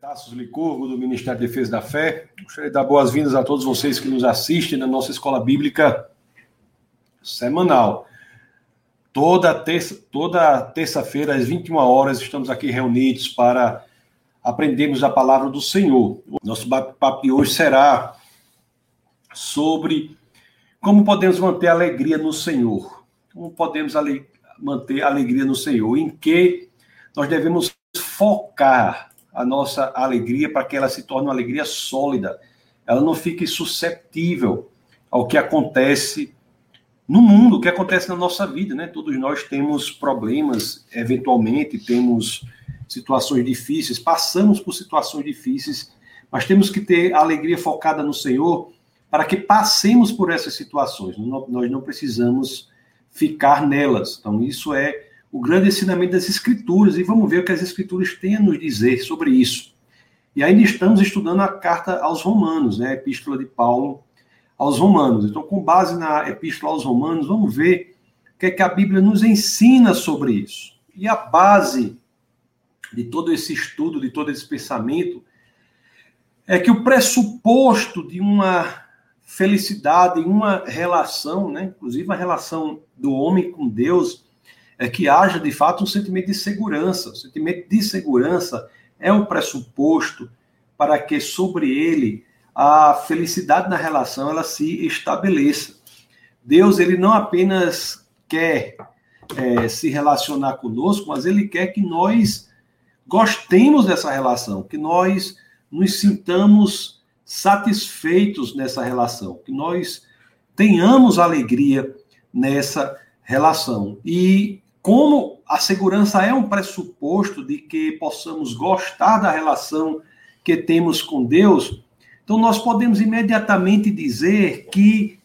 Tassos Licurgo, do Ministério da Defesa da Fé. Gostaria de dar boas-vindas a todos vocês que nos assistem na nossa escola bíblica semanal. Toda terça, toda terça-feira, às 21 horas, estamos aqui reunidos para aprendermos a palavra do Senhor. Nosso papo de hoje será sobre como podemos manter a alegria no Senhor. Como podemos manter a alegria no Senhor? Em que nós devemos focar a nossa alegria para que ela se torne uma alegria sólida. Ela não fique susceptível ao que acontece no mundo, o que acontece na nossa vida, né? Todos nós temos problemas, eventualmente temos situações difíceis, passamos por situações difíceis, mas temos que ter a alegria focada no Senhor para que passemos por essas situações. Nós não precisamos ficar nelas. Então, isso é o grande ensinamento das Escrituras e vamos ver o que as Escrituras têm a nos dizer sobre isso. E ainda estamos estudando a carta aos Romanos, né, a epístola de Paulo aos Romanos. Então, com base na epístola aos Romanos, vamos ver o que é que a Bíblia nos ensina sobre isso. E a base de todo esse estudo, de todo esse pensamento, é que o pressuposto de uma felicidade, uma relação, né, inclusive a relação do homem com Deus, é que haja de fato um sentimento de segurança. O sentimento de segurança é um pressuposto para que sobre ele a felicidade na relação ela se estabeleça. Deus ele não apenas quer é, se relacionar conosco, mas ele quer que nós gostemos dessa relação, que nós nos sintamos satisfeitos nessa relação, que nós tenhamos alegria nessa relação. E como a segurança é um pressuposto de que possamos gostar da relação que temos com Deus, então nós podemos imediatamente dizer que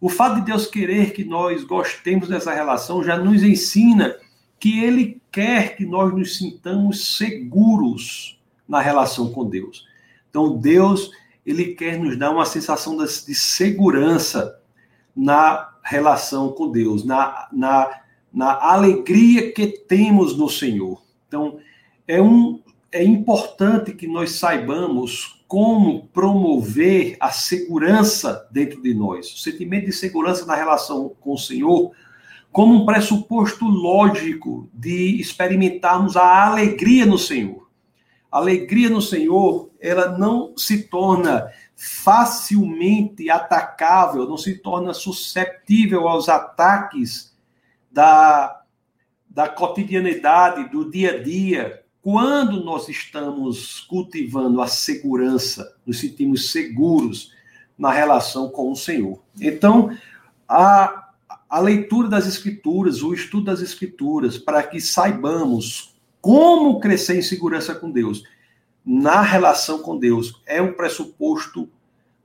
o fato de Deus querer que nós gostemos dessa relação já nos ensina que Ele quer que nós nos sintamos seguros na relação com Deus. Então Deus ele quer nos dar uma sensação de segurança na relação com Deus, na, na na alegria que temos no Senhor. Então, é, um, é importante que nós saibamos como promover a segurança dentro de nós, o sentimento de segurança na relação com o Senhor, como um pressuposto lógico de experimentarmos a alegria no Senhor. A alegria no Senhor, ela não se torna facilmente atacável, não se torna susceptível aos ataques da, da cotidianidade, do dia a dia, quando nós estamos cultivando a segurança, nos sentimos seguros na relação com o Senhor. Então, a, a leitura das Escrituras, o estudo das Escrituras, para que saibamos como crescer em segurança com Deus, na relação com Deus, é um pressuposto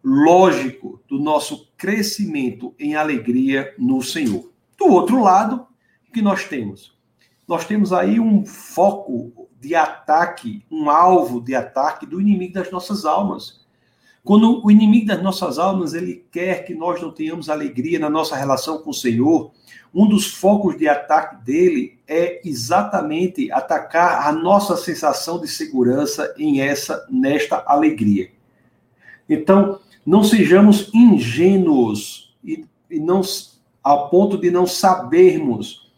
lógico do nosso crescimento em alegria no Senhor. Do outro lado, o que nós temos? Nós temos aí um foco de ataque, um alvo de ataque do inimigo das nossas almas. Quando o inimigo das nossas almas ele quer que nós não tenhamos alegria na nossa relação com o Senhor, um dos focos de ataque dele é exatamente atacar a nossa sensação de segurança em essa nesta alegria. Então, não sejamos ingênuos e, e não a ponto de não sabermos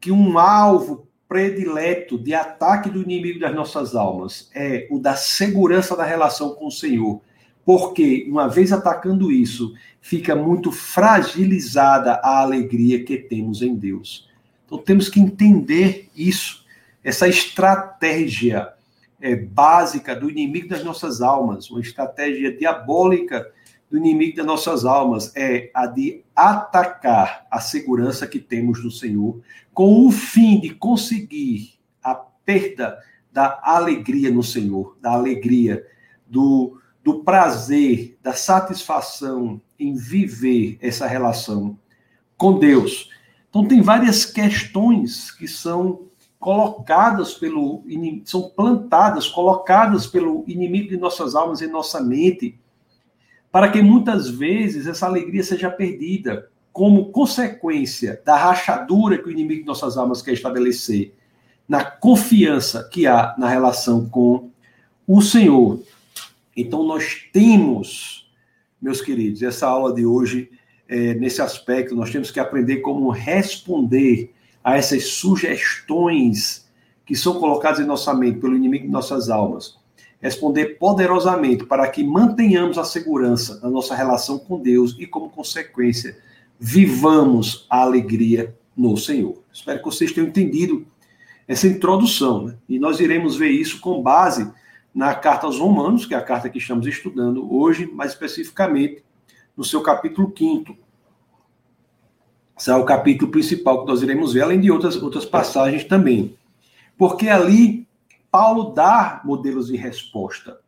que um alvo predileto de ataque do inimigo das nossas almas é o da segurança da relação com o Senhor. Porque, uma vez atacando isso, fica muito fragilizada a alegria que temos em Deus. Então, temos que entender isso, essa estratégia é, básica do inimigo das nossas almas, uma estratégia diabólica do inimigo das nossas almas é a de atacar a segurança que temos no Senhor, com o fim de conseguir a perda da alegria no Senhor, da alegria, do, do prazer, da satisfação em viver essa relação com Deus. Então, tem várias questões que são colocadas pelo são plantadas, colocadas pelo inimigo de nossas almas em nossa mente para que muitas vezes essa alegria seja perdida como consequência da rachadura que o inimigo de nossas almas quer estabelecer na confiança que há na relação com o Senhor. Então, nós temos, meus queridos, essa aula de hoje, é, nesse aspecto, nós temos que aprender como responder a essas sugestões que são colocadas em nossa mente pelo inimigo de nossas almas. Responder poderosamente para que mantenhamos a segurança na nossa relação com Deus e, como consequência, vivamos a alegria no Senhor. Espero que vocês tenham entendido essa introdução. Né? E nós iremos ver isso com base na carta aos Romanos, que é a carta que estamos estudando hoje, mais especificamente no seu capítulo 5. Esse é o capítulo principal que nós iremos ver, além de outras, outras passagens também. Porque ali Paulo dá modelos de resposta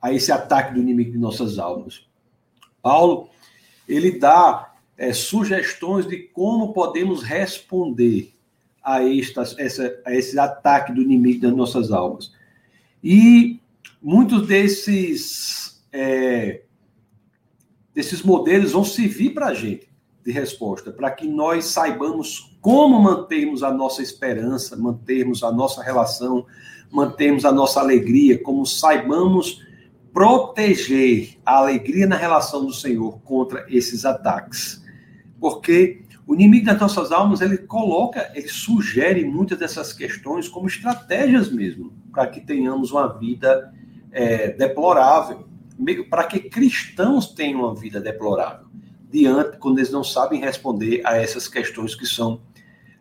a esse ataque do inimigo de nossas almas. Paulo, ele dá é, sugestões de como podemos responder a, estas, essa, a esse ataque do inimigo das nossas almas. E muitos desses, é, desses modelos vão servir para a gente de resposta, para que nós saibamos como mantermos a nossa esperança, mantermos a nossa relação, mantermos a nossa alegria, como saibamos proteger a alegria na relação do Senhor contra esses ataques. Porque o inimigo das nossas almas, ele coloca, ele sugere muitas dessas questões como estratégias mesmo, para que tenhamos uma vida é, deplorável, para que cristãos tenham uma vida deplorável, diante, quando eles não sabem responder a essas questões que são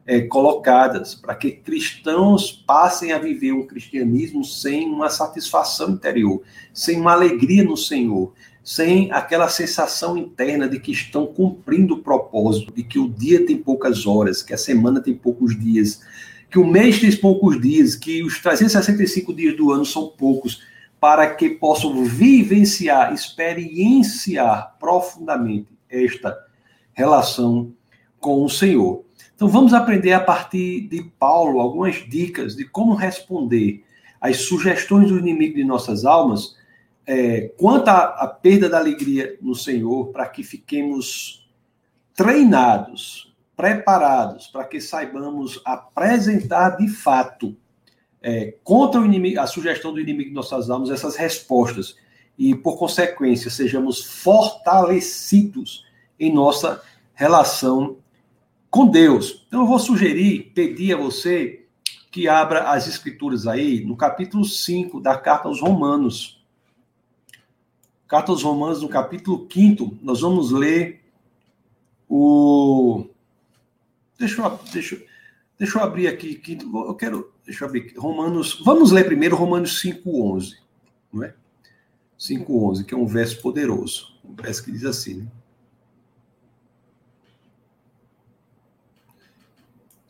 é, colocadas, para que cristãos passem a viver um cristianismo sem uma satisfação interior, sem uma alegria no Senhor, sem aquela sensação interna de que estão cumprindo o propósito, de que o dia tem poucas horas, que a semana tem poucos dias, que o mês tem poucos dias, que os 365 dias do ano são poucos, para que possam vivenciar, experienciar profundamente esta relação com o Senhor. Então vamos aprender a partir de Paulo algumas dicas de como responder às sugestões do inimigo de nossas almas é, quanto à, à perda da alegria no Senhor, para que fiquemos treinados, preparados, para que saibamos apresentar de fato é, contra o inimigo, a sugestão do inimigo de nossas almas essas respostas. E, por consequência, sejamos fortalecidos em nossa relação com Deus. Então, eu vou sugerir, pedir a você que abra as escrituras aí no capítulo 5 da carta aos Romanos. Carta aos Romanos, no capítulo 5, nós vamos ler o. Deixa eu, deixa, deixa eu abrir aqui. Eu quero. Deixa eu abrir aqui. Romanos. Vamos ler primeiro Romanos 5,11. Não é? 5,11, que é um verso poderoso. Um verso que diz assim, né?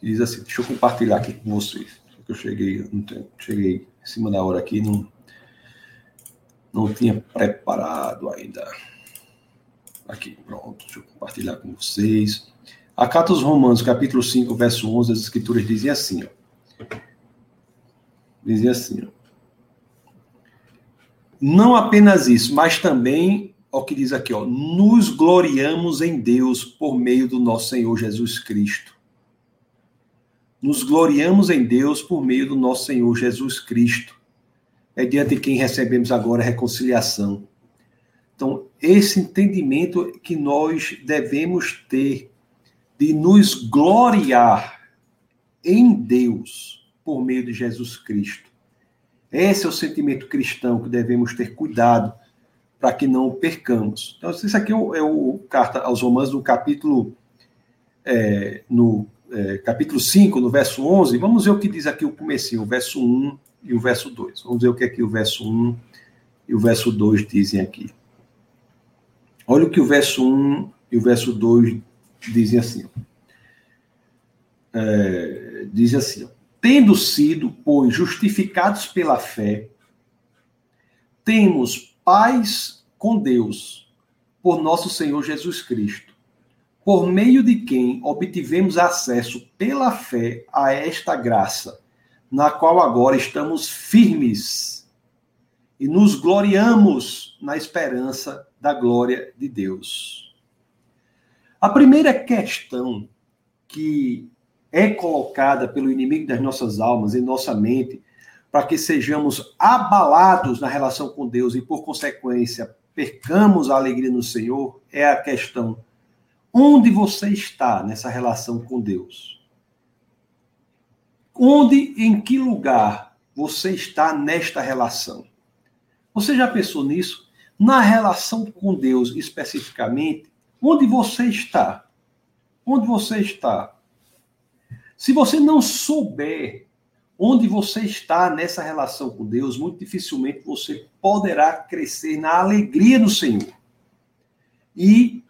Diz assim, deixa eu compartilhar aqui com vocês. Eu cheguei, cheguei em cima da hora aqui, não, não tinha preparado ainda. Aqui, pronto, deixa eu compartilhar com vocês. A carta aos Romanos, capítulo 5, verso 11, as escrituras dizem assim, ó. Dizem assim, ó. Não apenas isso, mas também, o que diz aqui, ó, nos gloriamos em Deus por meio do nosso Senhor Jesus Cristo nos gloriamos em Deus por meio do nosso Senhor Jesus Cristo, é diante de quem recebemos agora a reconciliação. Então, esse entendimento que nós devemos ter de nos gloriar em Deus por meio de Jesus Cristo. Esse é o sentimento cristão que devemos ter cuidado para que não o percamos. Então, isso aqui é o, é o carta aos Romanos, no capítulo, é, no é, capítulo 5, no verso 11, vamos ver o que diz aqui o comecinho, o verso 1 e o verso 2. Vamos ver o que aqui o verso 1 e o verso 2 dizem aqui. Olha o que o verso 1 e o verso 2 dizem assim. É, diz assim: Tendo sido, pois, justificados pela fé, temos paz com Deus por nosso Senhor Jesus Cristo por meio de quem obtivemos acesso pela fé a esta graça, na qual agora estamos firmes e nos gloriamos na esperança da glória de Deus. A primeira questão que é colocada pelo inimigo das nossas almas, em nossa mente, para que sejamos abalados na relação com Deus e, por consequência, percamos a alegria no Senhor, é a questão: onde você está nessa relação com Deus? Onde, em que lugar você está nesta relação? Você já pensou nisso? Na relação com Deus, especificamente, onde você está? Onde você está? Se você não souber onde você está nessa relação com Deus, muito dificilmente você poderá crescer na alegria do Senhor. E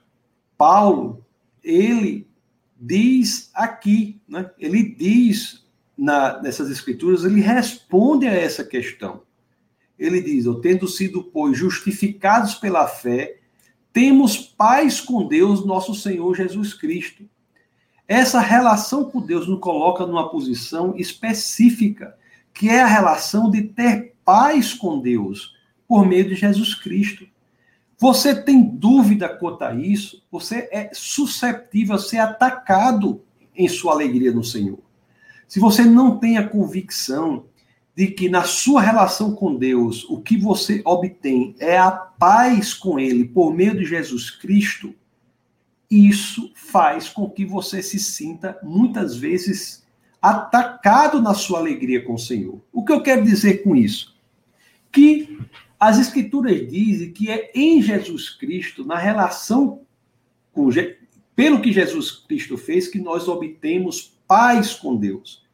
Paulo, ele diz aqui, né? ele diz na, nessas escrituras, ele responde a essa questão. Ele diz: tendo sido, pois, justificados pela fé, temos paz com Deus, nosso Senhor Jesus Cristo essa relação com Deus nos coloca numa posição específica, que é a relação de ter paz com Deus por meio de Jesus Cristo. Você tem dúvida quanto a isso? Você é susceptível a ser atacado em sua alegria no Senhor. Se você não tem a convicção de que na sua relação com Deus, o que você obtém é a paz com Ele por meio de Jesus Cristo, isso faz com que você se sinta muitas vezes atacado na sua alegria com o Senhor. O que eu quero dizer com isso? Que as escrituras dizem que é em Jesus Cristo, na relação com pelo que Jesus Cristo fez, que nós obtemos paz com Deus.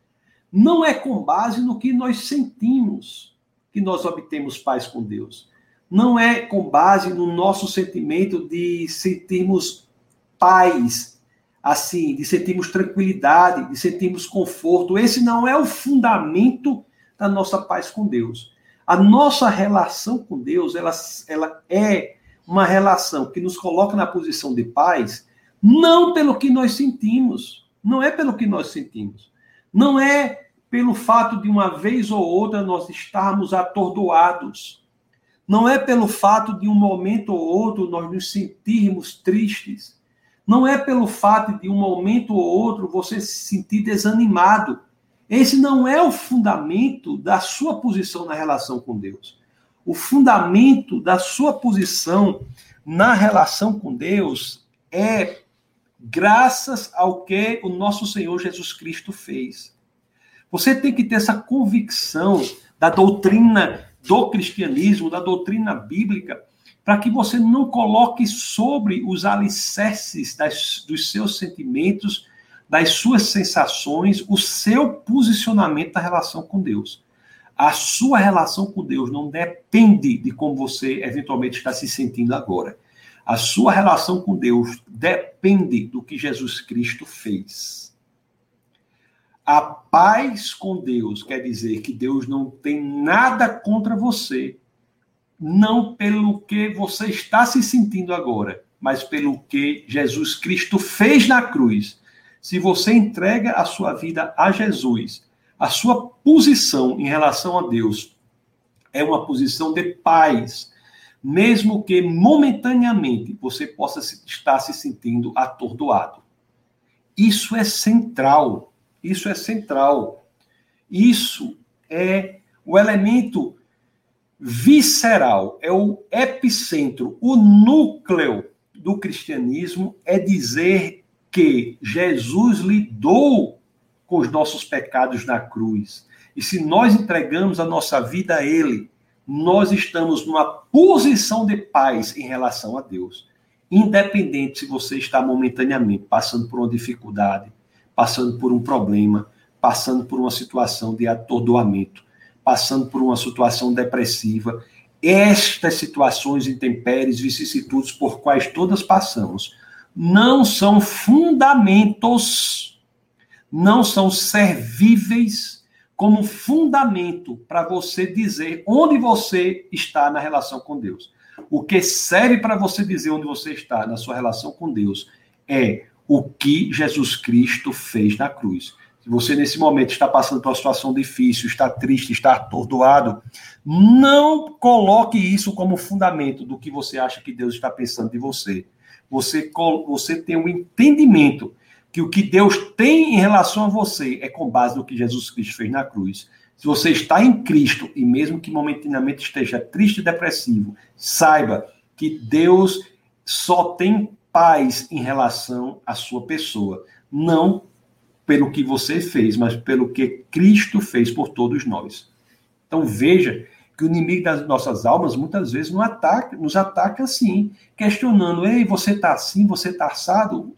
Não é com base no que nós sentimos que nós obtemos paz com Deus. Não é com base no nosso sentimento de sentirmos paz, assim, de sentirmos tranquilidade, de sentirmos conforto. Esse não é o fundamento da nossa paz com Deus. A nossa relação com Deus, ela, ela é uma relação que nos coloca na posição de paz, não pelo que nós sentimos, não é pelo que nós sentimos, não é pelo fato de uma vez ou outra nós estarmos atordoados, não é pelo fato de um momento ou outro nós nos sentirmos tristes, não é pelo fato de um momento ou outro você se sentir desanimado. Esse não é o fundamento da sua posição na relação com Deus. O fundamento da sua posição na relação com Deus é graças ao que o nosso Senhor Jesus Cristo fez. Você tem que ter essa convicção da doutrina do cristianismo, da doutrina bíblica, para que você não coloque sobre os alicerces das, dos seus sentimentos, das suas sensações, o seu posicionamento da relação com Deus. A sua relação com Deus não depende de como você eventualmente está se sentindo agora. A sua relação com Deus depende do que Jesus Cristo fez. A paz com Deus quer dizer que Deus não tem nada contra você, não pelo que você está se sentindo agora, mas pelo que Jesus Cristo fez na cruz. Se você entrega a sua vida a Jesus, a sua posição em relação a Deus é uma posição de paz, mesmo que momentaneamente você possa estar se sentindo atordoado. Isso é central. Isso é central. Isso é o elemento visceral, é o epicentro, o núcleo do cristianismo é dizer que Jesus lidou com os nossos pecados na cruz. E se nós entregamos a nossa vida a Ele, nós estamos numa posição de paz em relação a Deus. Independente se você está momentaneamente passando por uma dificuldade, passando por um problema, passando por uma situação de atordoamento passando por uma situação depressiva. Estas situações, intempéries, vicissitudes por quais todas passamos, não são fundamentos, não são servíveis como fundamento para você dizer onde você está na relação com Deus. O que serve para você dizer onde você está na sua relação com Deus é o que Jesus Cristo fez na cruz. Se você nesse momento está passando por uma situação difícil, está triste, está atordoado, não coloque isso como fundamento do que você acha que Deus está pensando de você. Você, você tem um entendimento que o que Deus tem em relação a você é com base no que Jesus Cristo fez na cruz. Se você está em Cristo e mesmo que momentaneamente esteja triste e depressivo, saiba que Deus só tem paz em relação à sua pessoa, não pelo que você fez, mas pelo que Cristo fez por todos nós. Então veja que o inimigo das nossas almas muitas vezes nos ataca, nos ataca assim, questionando: ei, você está assim, você está assado?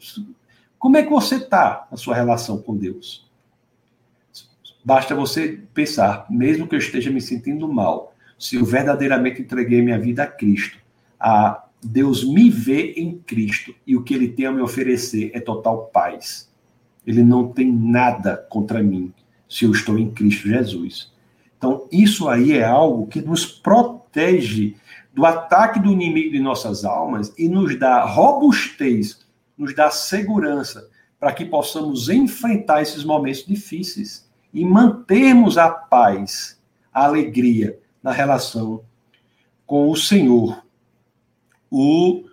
Como é que você está na sua relação com Deus? Basta você pensar, mesmo que eu esteja me sentindo mal, se eu verdadeiramente entreguei minha vida a Cristo, a Deus me vê em Cristo e o que Ele tem a me oferecer é total paz. Ele não tem nada contra mim se eu estou em Cristo Jesus. Então, isso aí é algo que nos protege do ataque do inimigo de nossas almas e nos dá robustez, nos dá segurança para que possamos enfrentar esses momentos difíceis e mantermos a paz, a alegria na relação com o Senhor. O,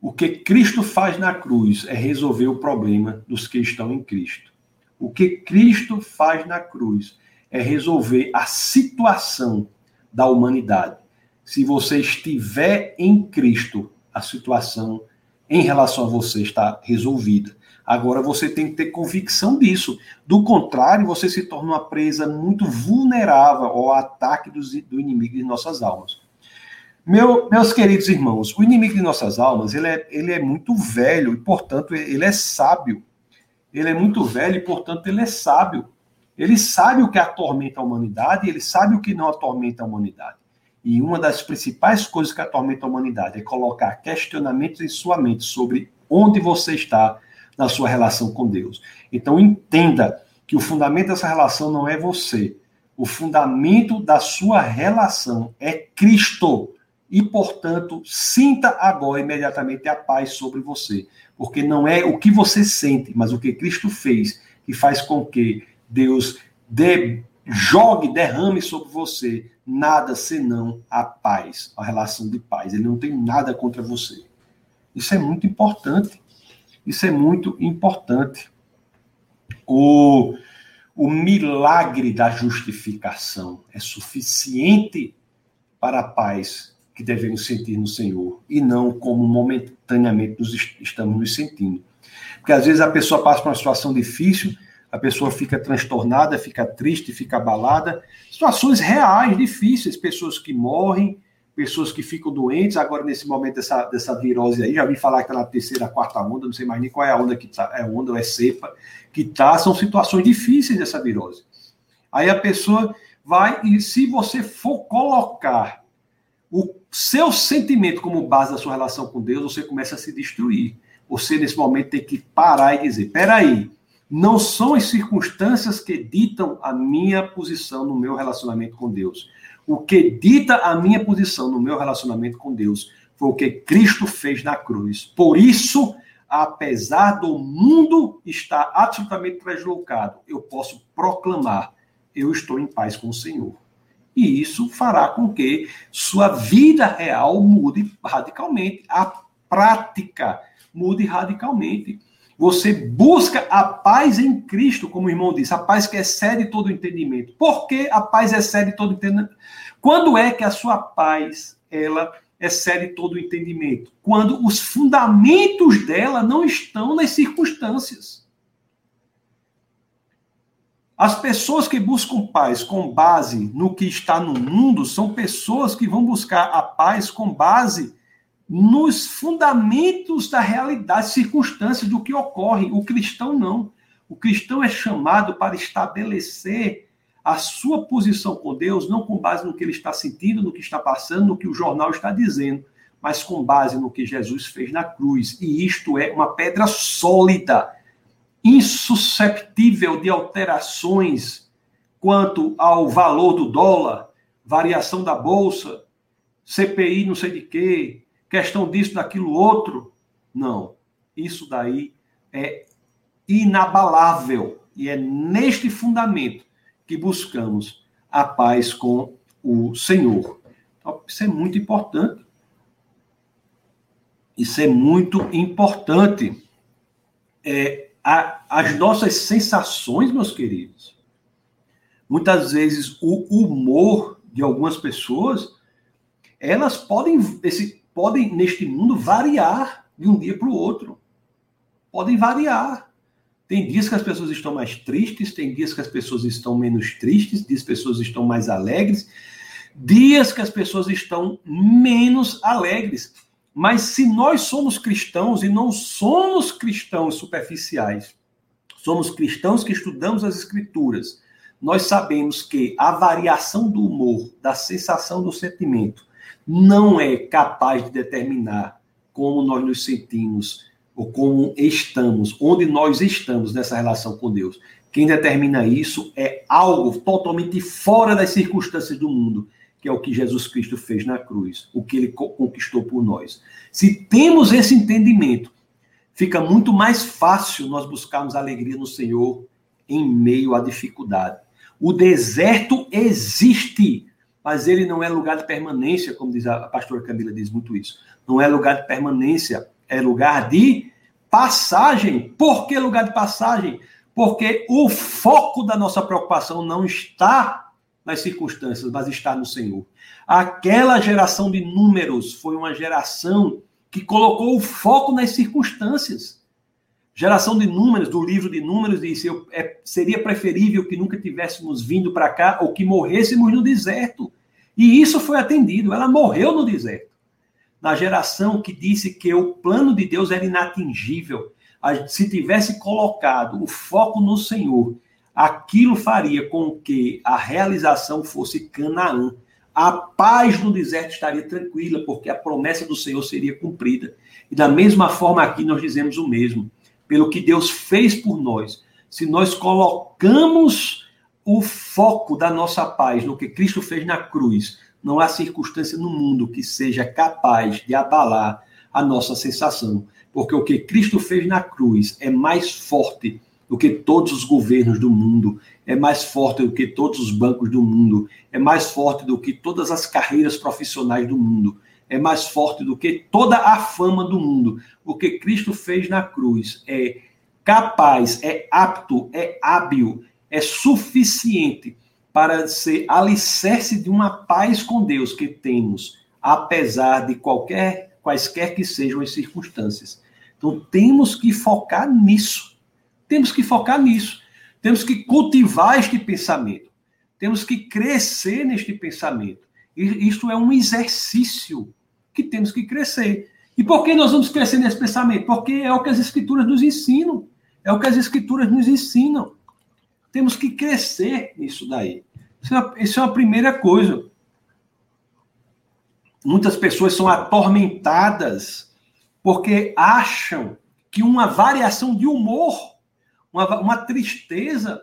o que Cristo faz na cruz é resolver o problema dos que estão em Cristo. O que Cristo faz na cruz é resolver a situação da humanidade. Se você estiver em Cristo, a situação em relação a você está resolvida. Agora você tem que ter convicção disso. Do contrário, você se torna uma presa muito vulnerável ao ataque dos, do inimigo de nossas almas. Meu, meus queridos irmãos, o inimigo de nossas almas ele é, ele é muito velho e, portanto, ele é sábio. Ele é muito velho e, portanto, ele é sábio. Ele sabe o que atormenta a humanidade e ele sabe o que não atormenta a humanidade. E uma das principais coisas que atormenta a humanidade é colocar questionamentos em sua mente sobre onde você está na sua relação com Deus. Então entenda que o fundamento dessa relação não é você. O fundamento da sua relação é Cristo. E, portanto, sinta agora imediatamente a paz sobre você. Porque não é o que você sente, mas o que Cristo fez que faz com que Deus dê, jogue, derrame sobre você nada senão a paz, a relação de paz. Ele não tem nada contra você. Isso é muito importante. Isso é muito importante. O, o milagre da justificação é suficiente para a paz que devemos sentir no Senhor e não como momentaneamente nos estamos nos sentindo. Porque às vezes a pessoa passa por uma situação difícil a pessoa fica transtornada, fica triste, fica abalada. Situações reais, difíceis, pessoas que morrem, pessoas que ficam doentes, agora nesse momento dessa, dessa virose aí, já vi falar que está na terceira, quarta onda, não sei mais nem qual é a onda que está, é onda ou é cepa, que está, são situações difíceis dessa virose. Aí a pessoa vai, e se você for colocar o seu sentimento como base da sua relação com Deus, você começa a se destruir. Você, nesse momento, tem que parar e dizer: peraí, não são as circunstâncias que ditam a minha posição no meu relacionamento com Deus. O que dita a minha posição no meu relacionamento com Deus foi o que Cristo fez na cruz. Por isso, apesar do mundo estar absolutamente deslocado, eu posso proclamar: eu estou em paz com o Senhor. E isso fará com que sua vida real mude radicalmente, a prática mude radicalmente. Você busca a paz em Cristo, como o irmão disse, a paz que excede todo entendimento. Por que a paz excede todo entendimento? Quando é que a sua paz ela excede todo o entendimento? Quando os fundamentos dela não estão nas circunstâncias. As pessoas que buscam paz com base no que está no mundo são pessoas que vão buscar a paz com base nos fundamentos da realidade, circunstâncias do que ocorre. O cristão não. O cristão é chamado para estabelecer a sua posição com Deus, não com base no que ele está sentindo, no que está passando, no que o jornal está dizendo, mas com base no que Jesus fez na cruz. E isto é uma pedra sólida, insusceptível de alterações quanto ao valor do dólar, variação da bolsa, CPI, não sei de quê, questão disso, daquilo outro. Não. Isso daí é inabalável. E é neste fundamento que buscamos a paz com o Senhor. Então, isso é muito importante. Isso é muito importante. É, a, as nossas sensações, meus queridos, Muitas vezes o humor de algumas pessoas, elas podem, esse, podem neste mundo variar de um dia para o outro. Podem variar. Tem dias que as pessoas estão mais tristes, tem dias que as pessoas estão menos tristes, dias que as pessoas estão mais alegres, dias que as pessoas estão menos alegres. Mas se nós somos cristãos e não somos cristãos superficiais, somos cristãos que estudamos as escrituras, nós sabemos que a variação do humor, da sensação do sentimento, não é capaz de determinar como nós nos sentimos ou como estamos, onde nós estamos nessa relação com Deus. Quem determina isso é algo totalmente fora das circunstâncias do mundo, que é o que Jesus Cristo fez na cruz, o que ele conquistou por nós. Se temos esse entendimento, fica muito mais fácil nós buscarmos alegria no Senhor em meio à dificuldade. O deserto existe, mas ele não é lugar de permanência, como diz a pastora Camila diz muito isso. Não é lugar de permanência, é lugar de passagem. Por que lugar de passagem? Porque o foco da nossa preocupação não está nas circunstâncias, mas está no Senhor. Aquela geração de números foi uma geração que colocou o foco nas circunstâncias. Geração de números, do livro de números, disse: eu, é, seria preferível que nunca tivéssemos vindo para cá ou que morrêssemos no deserto. E isso foi atendido. Ela morreu no deserto na geração que disse que o plano de Deus era inatingível. Se tivesse colocado o foco no Senhor, aquilo faria com que a realização fosse Canaã. A paz no deserto estaria tranquila, porque a promessa do Senhor seria cumprida. E da mesma forma aqui nós dizemos o mesmo. Pelo que Deus fez por nós, se nós colocamos o foco da nossa paz no que Cristo fez na cruz, não há circunstância no mundo que seja capaz de abalar a nossa sensação, porque o que Cristo fez na cruz é mais forte do que todos os governos do mundo, é mais forte do que todos os bancos do mundo, é mais forte do que todas as carreiras profissionais do mundo, é mais forte do que toda a fama do mundo. O que Cristo fez na cruz é capaz, é apto, é hábil, é suficiente para ser alicerce de uma paz com Deus que temos, apesar de qualquer quaisquer que sejam as circunstâncias. Então temos que focar nisso. Temos que focar nisso. Temos que cultivar este pensamento. Temos que crescer neste pensamento. Isto é um exercício que temos que crescer. E por que nós vamos crescer nesse pensamento? Porque é o que as escrituras nos ensinam. É o que as escrituras nos ensinam. Temos que crescer nisso daí. Isso é, isso é a primeira coisa. Muitas pessoas são atormentadas porque acham que uma variação de humor, uma, uma tristeza,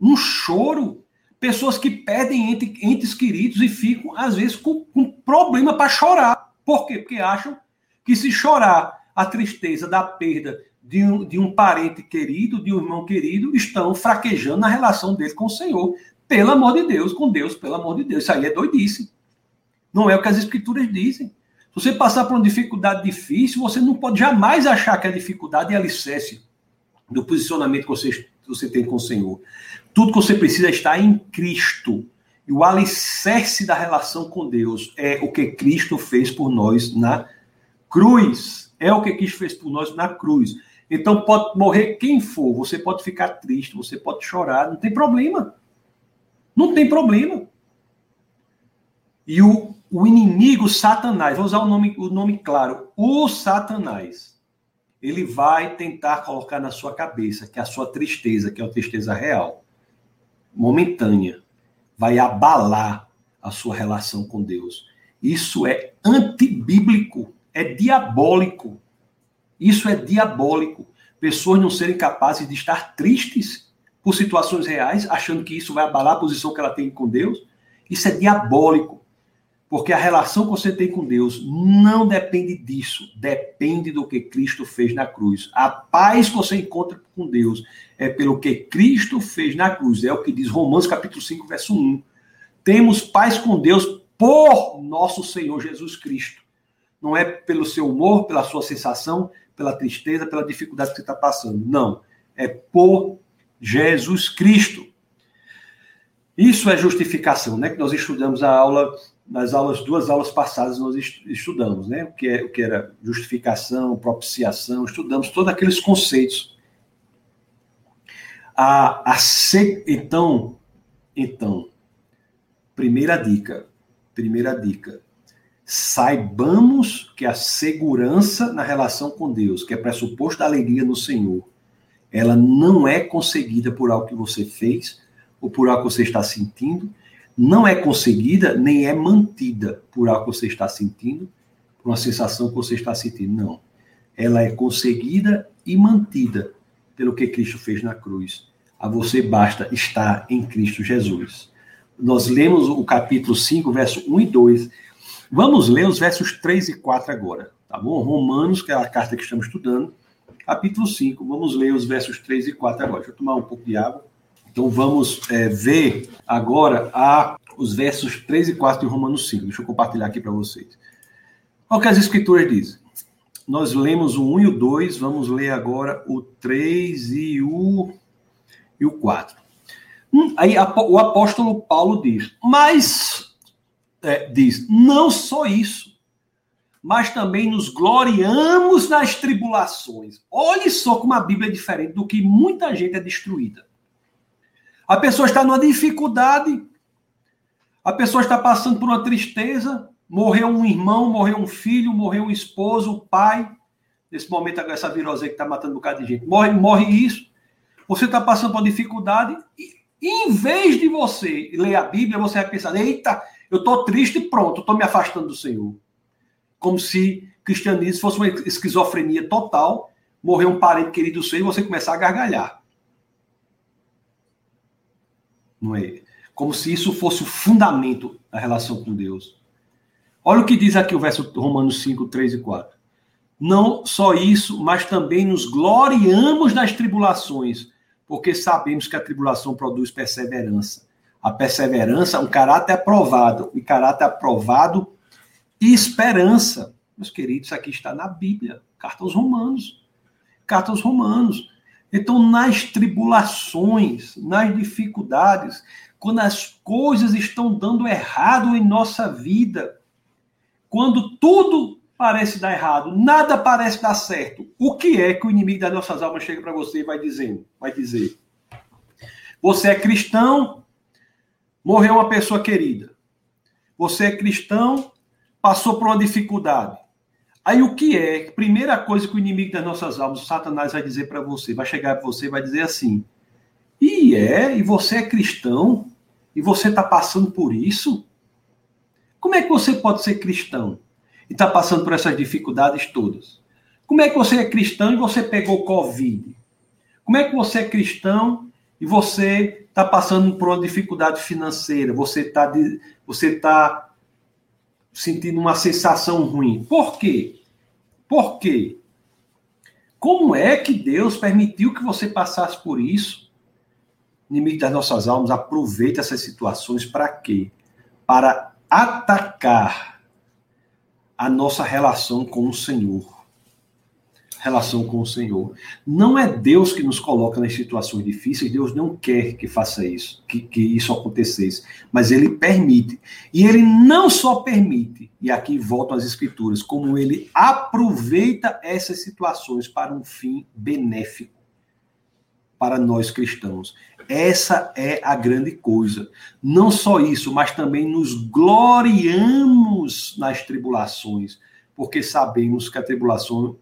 um choro, pessoas que perdem ente, entes queridos e ficam, às vezes, com, com problema para chorar. Por quê? Porque acham que se chorar a tristeza da perda de um, de um parente querido, de um irmão querido, estão fraquejando na relação dele com o Senhor. Pelo amor de Deus, com Deus, pelo amor de Deus. Isso aí é doidice. Não é o que as escrituras dizem. Se você passar por uma dificuldade difícil, você não pode jamais achar que a dificuldade é alicerce do posicionamento que você, que você tem com o Senhor. Tudo que você precisa é estar em Cristo. E o alicerce da relação com Deus é o que Cristo fez por nós na cruz. É o que Cristo fez por nós na cruz. Então pode morrer quem for, você pode ficar triste, você pode chorar, não tem problema. Não tem problema. E o, o inimigo Satanás, vou usar o nome, o nome claro, o Satanás, ele vai tentar colocar na sua cabeça que a sua tristeza, que é uma tristeza real, momentânea, vai abalar a sua relação com Deus. Isso é antibíblico, é diabólico. Isso é diabólico. Pessoas não serem capazes de estar tristes por situações reais, achando que isso vai abalar a posição que ela tem com Deus. Isso é diabólico. Porque a relação que você tem com Deus não depende disso, depende do que Cristo fez na cruz. A paz que você encontra com Deus é pelo que Cristo fez na cruz. É o que diz Romanos capítulo 5, verso 1. Temos paz com Deus por nosso Senhor Jesus Cristo. Não é pelo seu humor, pela sua sensação, pela tristeza, pela dificuldade que você está passando. Não. É por Jesus Cristo. Isso é justificação, né? Que nós estudamos a aula, nas aulas, duas aulas passadas nós estudamos, né? O que, é, o que era justificação, propiciação, estudamos todos aqueles conceitos. A, a então, então, primeira dica, primeira dica, saibamos que a segurança na relação com Deus, que é pressuposto da alegria no Senhor, ela não é conseguida por algo que você fez ou por algo que você está sentindo, não é conseguida nem é mantida por algo que você está sentindo, por uma sensação que você está sentindo. Não. Ela é conseguida e mantida pelo que Cristo fez na cruz. A você basta estar em Cristo Jesus. Nós lemos o capítulo 5, verso 1 e 2. Vamos ler os versos 3 e 4 agora, tá bom? Romanos, que é a carta que estamos estudando, capítulo 5. Vamos ler os versos 3 e 4 agora. Deixa eu tomar um pouco de água. Então vamos é, ver agora a, os versos 3 e 4 de Romanos 5. Deixa eu compartilhar aqui para vocês. Olha o que as escrituras dizem. Nós lemos o 1 e o 2, vamos ler agora o 3 e o, e o 4. Hum, aí a, o apóstolo Paulo diz, mas é, diz, não só isso, mas também nos gloriamos nas tribulações. Olhe só como a Bíblia é diferente do que muita gente é destruída. A pessoa está numa dificuldade, a pessoa está passando por uma tristeza, morreu um irmão, morreu um filho, morreu um esposo, o pai. Nesse momento, essa virose que está matando um bocado de gente. Morre, morre isso. Você está passando por uma dificuldade e, em vez de você ler a Bíblia, você vai pensar: eita, eu estou triste e pronto, estou me afastando do Senhor. Como se cristianismo fosse uma esquizofrenia total, morrer um parente querido seu e você começar a gargalhar. Não é? Como se isso fosse o fundamento da relação com Deus. Olha o que diz aqui o verso Romanos 5, 3 e 4. Não só isso, mas também nos gloriamos nas tribulações, porque sabemos que a tribulação produz perseverança. A perseverança, um caráter aprovado, e caráter aprovado e esperança. Meus queridos, aqui está na Bíblia, carta aos Romanos. Carta aos Romanos. Então, nas tribulações, nas dificuldades, quando as coisas estão dando errado em nossa vida, quando tudo parece dar errado, nada parece dar certo, o que é que o inimigo das nossas almas chega para você e vai dizendo? Vai dizer: Você é cristão, morreu uma pessoa querida. Você é cristão, passou por uma dificuldade. Aí o que é? Primeira coisa que o inimigo das nossas almas, o Satanás, vai dizer para você, vai chegar para você e vai dizer assim: e é, e você é cristão, e você está passando por isso? Como é que você pode ser cristão e está passando por essas dificuldades todas? Como é que você é cristão e você pegou Covid? Como é que você é cristão e você está passando por uma dificuldade financeira? Você está você tá sentindo uma sensação ruim? Por quê? Por quê? Como é que Deus permitiu que você passasse por isso? Inimigo das nossas almas aproveita essas situações para quê? Para atacar a nossa relação com o Senhor relação com o Senhor. Não é Deus que nos coloca nas situações difíceis, Deus não quer que faça isso, que, que isso acontecesse, mas Ele permite. E Ele não só permite, e aqui voltam as Escrituras, como Ele aproveita essas situações para um fim benéfico para nós cristãos. Essa é a grande coisa. Não só isso, mas também nos gloriamos nas tribulações, porque sabemos que a tribulação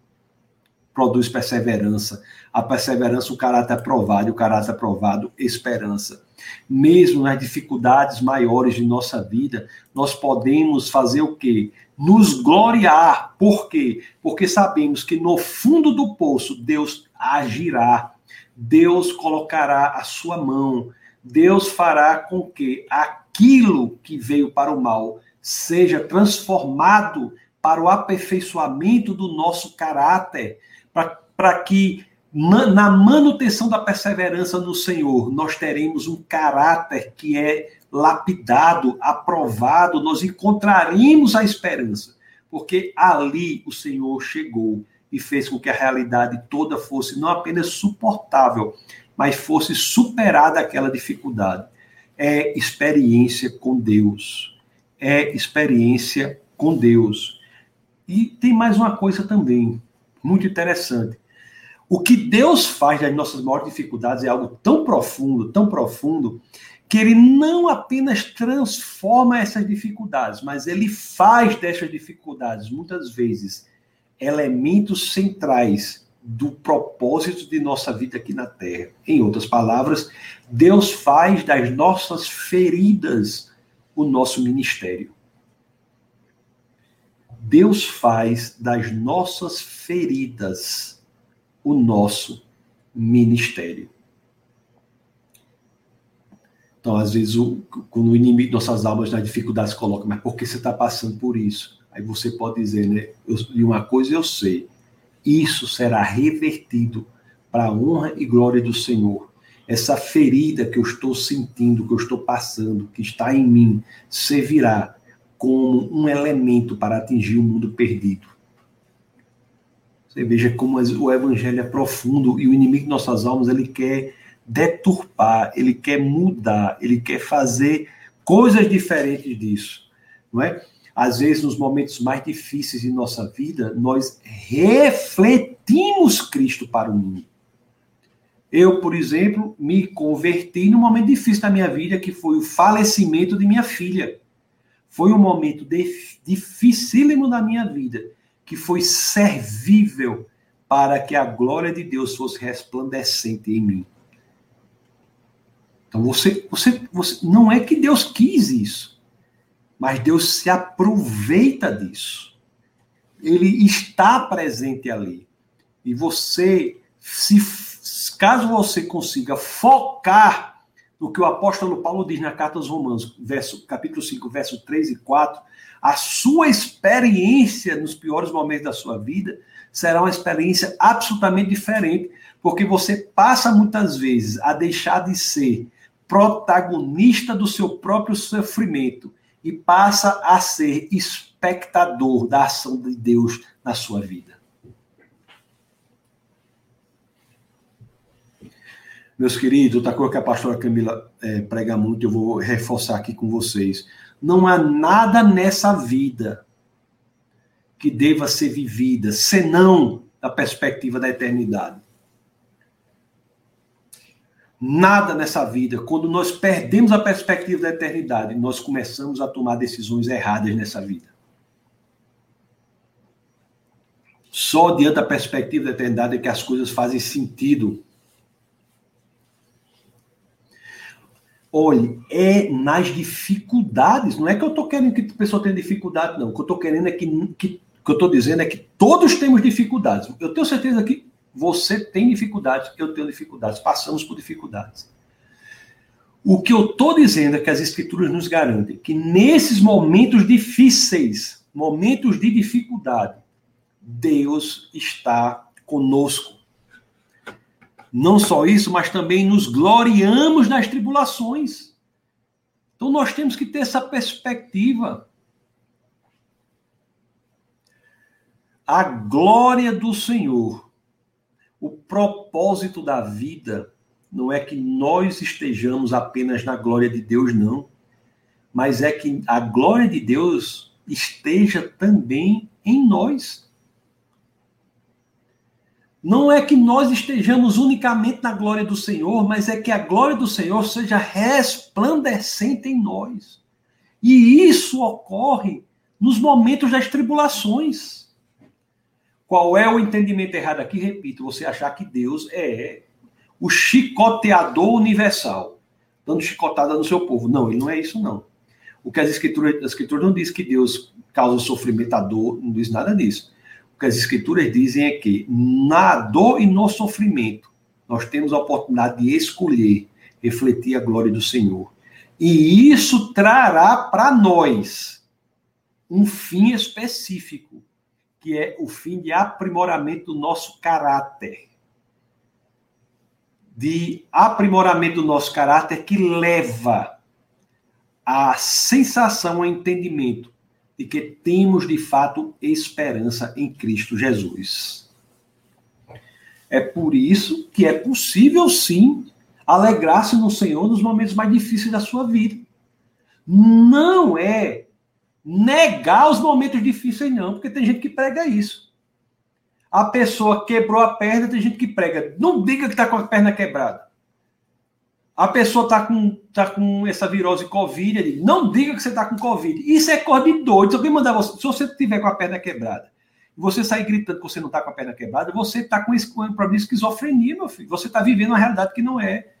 produz perseverança. A perseverança, o caráter aprovado, e o caráter aprovado, esperança. Mesmo nas dificuldades maiores de nossa vida, nós podemos fazer o quê? Nos gloriar. Por quê? Porque sabemos que no fundo do poço Deus agirá. Deus colocará a sua mão. Deus fará com que aquilo que veio para o mal seja transformado para o aperfeiçoamento do nosso caráter para que na manutenção da perseverança no Senhor nós teremos um caráter que é lapidado, aprovado, nós encontraremos a esperança, porque ali o Senhor chegou e fez com que a realidade toda fosse não apenas suportável, mas fosse superada aquela dificuldade. é experiência com Deus. É experiência com Deus. E tem mais uma coisa também, muito interessante. O que Deus faz das nossas maiores dificuldades é algo tão profundo, tão profundo, que ele não apenas transforma essas dificuldades, mas ele faz dessas dificuldades, muitas vezes, elementos centrais do propósito de nossa vida aqui na Terra. Em outras palavras, Deus faz das nossas feridas o nosso ministério. Deus faz das nossas feridas o nosso ministério. Então, às vezes, o, quando o inimigo nossas almas, nas dificuldades, coloca, mas por que você está passando por isso? Aí você pode dizer, né? Eu, uma coisa eu sei, isso será revertido para a honra e glória do Senhor. Essa ferida que eu estou sentindo, que eu estou passando, que está em mim, servirá como um elemento para atingir o mundo perdido. Você veja como o evangelho é profundo e o inimigo de nossas almas, ele quer deturpar, ele quer mudar, ele quer fazer coisas diferentes disso, não é? Às vezes, nos momentos mais difíceis de nossa vida, nós refletimos Cristo para o mundo. Eu, por exemplo, me converti num momento difícil da minha vida, que foi o falecimento de minha filha. Foi um momento dificílimo da minha vida, que foi servível para que a glória de Deus fosse resplandecente em mim. Então você, você, você não é que Deus quis isso, mas Deus se aproveita disso. Ele está presente ali. E você, se caso você consiga focar no que o apóstolo Paulo diz na carta aos Romanos, verso, capítulo 5, verso 3 e 4, a sua experiência nos piores momentos da sua vida será uma experiência absolutamente diferente, porque você passa muitas vezes a deixar de ser protagonista do seu próprio sofrimento e passa a ser espectador da ação de Deus na sua vida. Meus queridos, outra coisa que a pastora Camila é, prega muito, eu vou reforçar aqui com vocês. Não há nada nessa vida que deva ser vivida senão da perspectiva da eternidade. Nada nessa vida, quando nós perdemos a perspectiva da eternidade, nós começamos a tomar decisões erradas nessa vida. Só diante da perspectiva da eternidade é que as coisas fazem sentido. Olhe, é nas dificuldades. Não é que eu estou querendo que a pessoa tenha dificuldade, não. O que eu estou querendo é que, que, que eu estou dizendo é que todos temos dificuldades. Eu tenho certeza que você tem dificuldades, eu tenho dificuldades, passamos por dificuldades. O que eu estou dizendo é que as escrituras nos garantem que nesses momentos difíceis, momentos de dificuldade, Deus está conosco. Não só isso, mas também nos gloriamos nas tribulações. Então nós temos que ter essa perspectiva. A glória do Senhor o propósito da vida não é que nós estejamos apenas na glória de Deus, não, mas é que a glória de Deus esteja também em nós. Não é que nós estejamos unicamente na glória do Senhor, mas é que a glória do Senhor seja resplandecente em nós. E isso ocorre nos momentos das tribulações. Qual é o entendimento errado aqui? Repito, você achar que Deus é o chicoteador universal, dando chicotada no seu povo. Não, ele não é isso, não. O que as escrituras, as escrituras não diz que Deus causa sofrimento, a dor, não diz nada disso. O que as escrituras dizem é que na dor e no sofrimento, nós temos a oportunidade de escolher refletir a glória do Senhor. E isso trará para nós um fim específico que é o fim de aprimoramento do nosso caráter. De aprimoramento do nosso caráter que leva à sensação, ao entendimento de que temos de fato esperança em Cristo Jesus. É por isso que é possível sim Alegrar-se no Senhor nos momentos mais difíceis da sua vida. Não é negar os momentos difíceis, não, porque tem gente que prega isso. A pessoa quebrou a perna, tem gente que prega. Não diga que está com a perna quebrada. A pessoa está com, tá com essa virose Covid, ele, não diga que você está com Covid. Isso é cor de doido. Se alguém mandar você, se você tiver com a perna quebrada, você sair gritando que você não está com a perna quebrada, você está com esse problema de esquizofrenia, meu filho. Você está vivendo uma realidade que não é.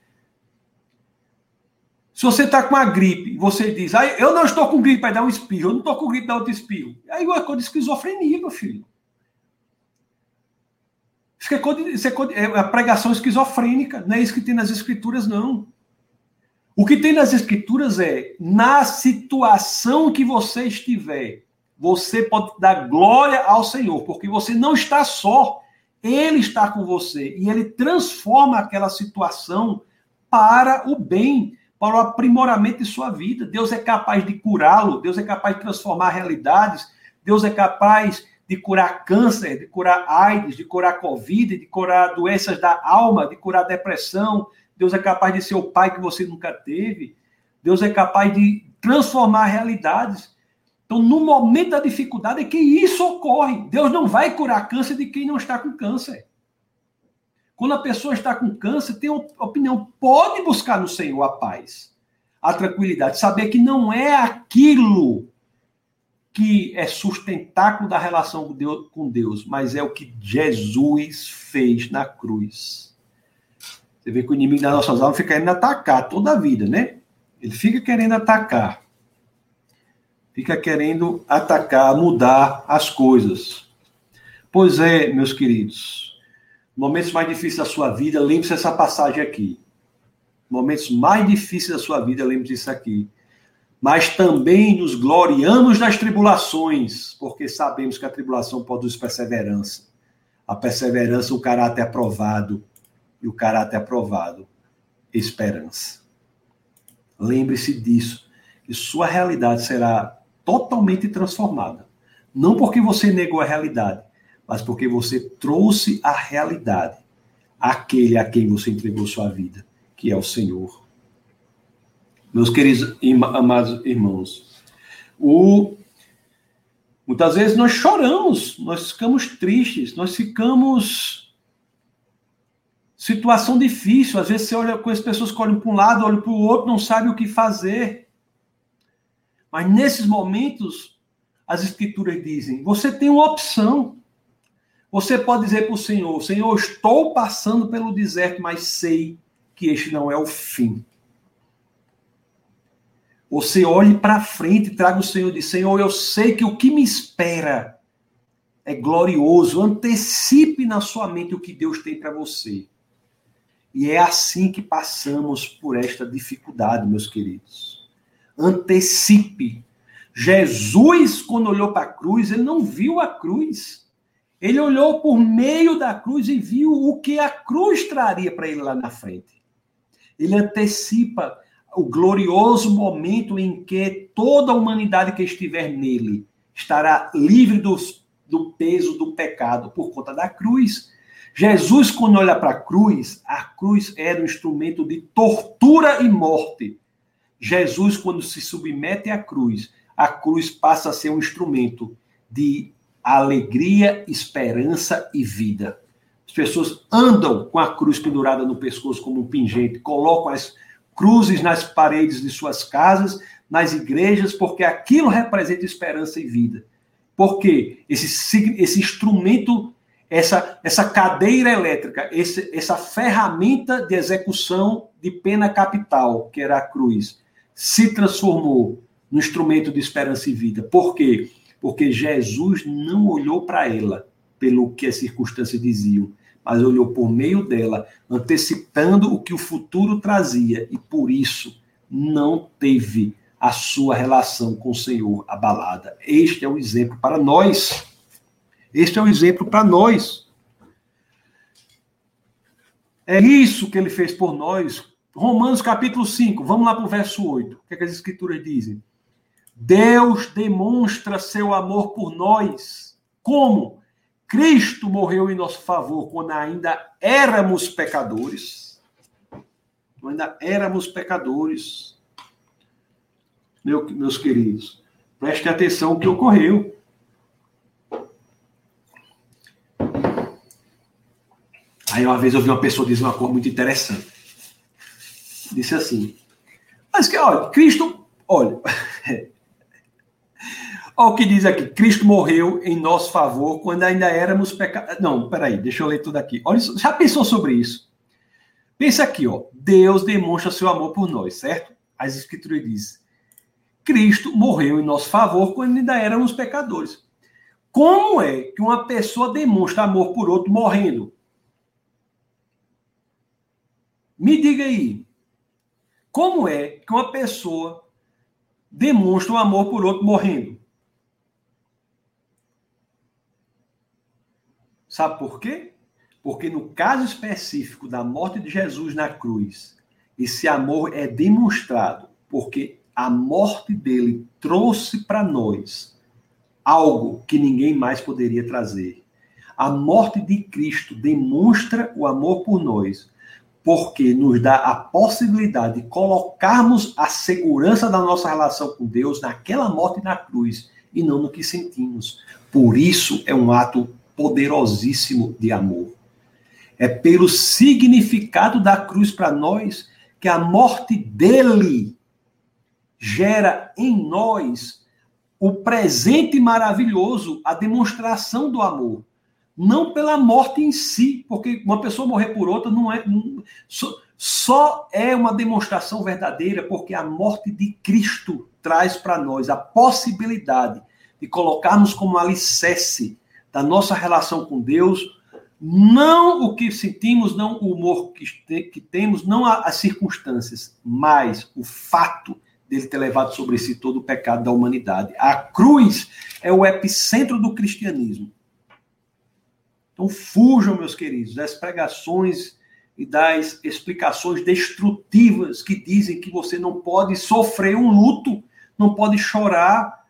Se você está com a gripe, você diz, ah, eu não estou com gripe, vai dar um espirro, eu não estou com gripe, dá outro espirro. Aí é coisa de esquizofrenia, meu filho. Isso é, isso é, é a pregação esquizofrênica, não é isso que tem nas escrituras, não. O que tem nas escrituras é, na situação que você estiver, você pode dar glória ao Senhor, porque você não está só, Ele está com você, e Ele transforma aquela situação para o bem para o aprimoramento de sua vida. Deus é capaz de curá-lo, Deus é capaz de transformar realidades, Deus é capaz de curar câncer, de curar AIDS, de curar Covid, de curar doenças da alma, de curar depressão. Deus é capaz de ser o pai que você nunca teve. Deus é capaz de transformar realidades. Então, no momento da dificuldade é que isso ocorre. Deus não vai curar câncer de quem não está com câncer. Quando a pessoa está com câncer, tem opinião, pode buscar no Senhor a paz, a tranquilidade, saber que não é aquilo que é sustentáculo da relação com Deus, mas é o que Jesus fez na cruz. Você vê que o inimigo das nossas almas fica querendo atacar toda a vida, né? Ele fica querendo atacar. Fica querendo atacar, mudar as coisas. Pois é, meus queridos momentos mais difíceis da sua vida, lembre-se dessa passagem aqui. Momentos mais difíceis da sua vida, lembre-se disso aqui. Mas também nos gloriamos das tribulações, porque sabemos que a tribulação produz perseverança. A perseverança, o caráter aprovado. E o caráter aprovado, esperança. Lembre-se disso, que sua realidade será totalmente transformada. Não porque você negou a realidade, mas porque você trouxe a realidade aquele a quem você entregou sua vida, que é o Senhor. Meus queridos amados irmãos, o, muitas vezes nós choramos, nós ficamos tristes, nós ficamos situação difícil. Às vezes você olha com as pessoas que olham para um lado, olham para o outro, não sabe o que fazer. Mas nesses momentos, as escrituras dizem: você tem uma opção. Você pode dizer para o Senhor: Senhor, estou passando pelo deserto, mas sei que este não é o fim. Você olhe para frente e traga o Senhor de Senhor, eu sei que o que me espera é glorioso. Antecipe na sua mente o que Deus tem para você. E é assim que passamos por esta dificuldade, meus queridos. Antecipe. Jesus, quando olhou para a cruz, ele não viu a cruz. Ele olhou por meio da cruz e viu o que a cruz traria para ele lá na frente. Ele antecipa o glorioso momento em que toda a humanidade que estiver nele estará livre dos, do peso do pecado por conta da cruz. Jesus, quando olha para a cruz, a cruz era um instrumento de tortura e morte. Jesus, quando se submete à cruz, a cruz passa a ser um instrumento de alegria, esperança e vida. As pessoas andam com a cruz pendurada no pescoço como um pingente, colocam as cruzes nas paredes de suas casas, nas igrejas, porque aquilo representa esperança e vida. Porque esse, esse instrumento, essa, essa cadeira elétrica, esse, essa ferramenta de execução de pena capital, que era a cruz, se transformou no instrumento de esperança e vida. Por quê? porque Jesus não olhou para ela pelo que as circunstâncias diziam, mas olhou por meio dela, antecipando o que o futuro trazia, e por isso não teve a sua relação com o Senhor abalada. Este é o exemplo para nós. Este é o exemplo para nós. É isso que ele fez por nós. Romanos capítulo 5, vamos lá para o verso 8. O que, é que as escrituras dizem? Deus demonstra seu amor por nós. Como? Cristo morreu em nosso favor quando ainda éramos pecadores. ainda éramos pecadores. Meu, meus queridos, preste atenção o que ocorreu. Aí uma vez eu vi uma pessoa dizer uma coisa muito interessante. Disse assim: Mas que, olha, Cristo, olha, olha o que diz aqui: Cristo morreu em nosso favor quando ainda éramos pecadores. Não, peraí, deixa eu ler tudo aqui. Olha, já pensou sobre isso? Pensa aqui, ó. Deus demonstra seu amor por nós, certo? As Escrituras dizem: Cristo morreu em nosso favor quando ainda éramos pecadores. Como é que uma pessoa demonstra amor por outro morrendo? Me diga aí. Como é que uma pessoa demonstra um amor por outro morrendo? Sabe por quê? Porque no caso específico da morte de Jesus na cruz, esse amor é demonstrado porque a morte dele trouxe para nós algo que ninguém mais poderia trazer. A morte de Cristo demonstra o amor por nós, porque nos dá a possibilidade de colocarmos a segurança da nossa relação com Deus naquela morte na cruz e não no que sentimos. Por isso é um ato poderosíssimo de amor. É pelo significado da cruz para nós que a morte dele gera em nós o presente maravilhoso, a demonstração do amor não pela morte em si, porque uma pessoa morrer por outra não é não, só, só é uma demonstração verdadeira porque a morte de Cristo traz para nós a possibilidade de colocarmos como alicerce da nossa relação com Deus não o que sentimos, não o humor que, que temos, não as circunstâncias, mas o fato dele ter levado sobre si todo o pecado da humanidade. A cruz é o epicentro do cristianismo. Então fujam, meus queridos, das pregações e das explicações destrutivas que dizem que você não pode sofrer um luto, não pode chorar.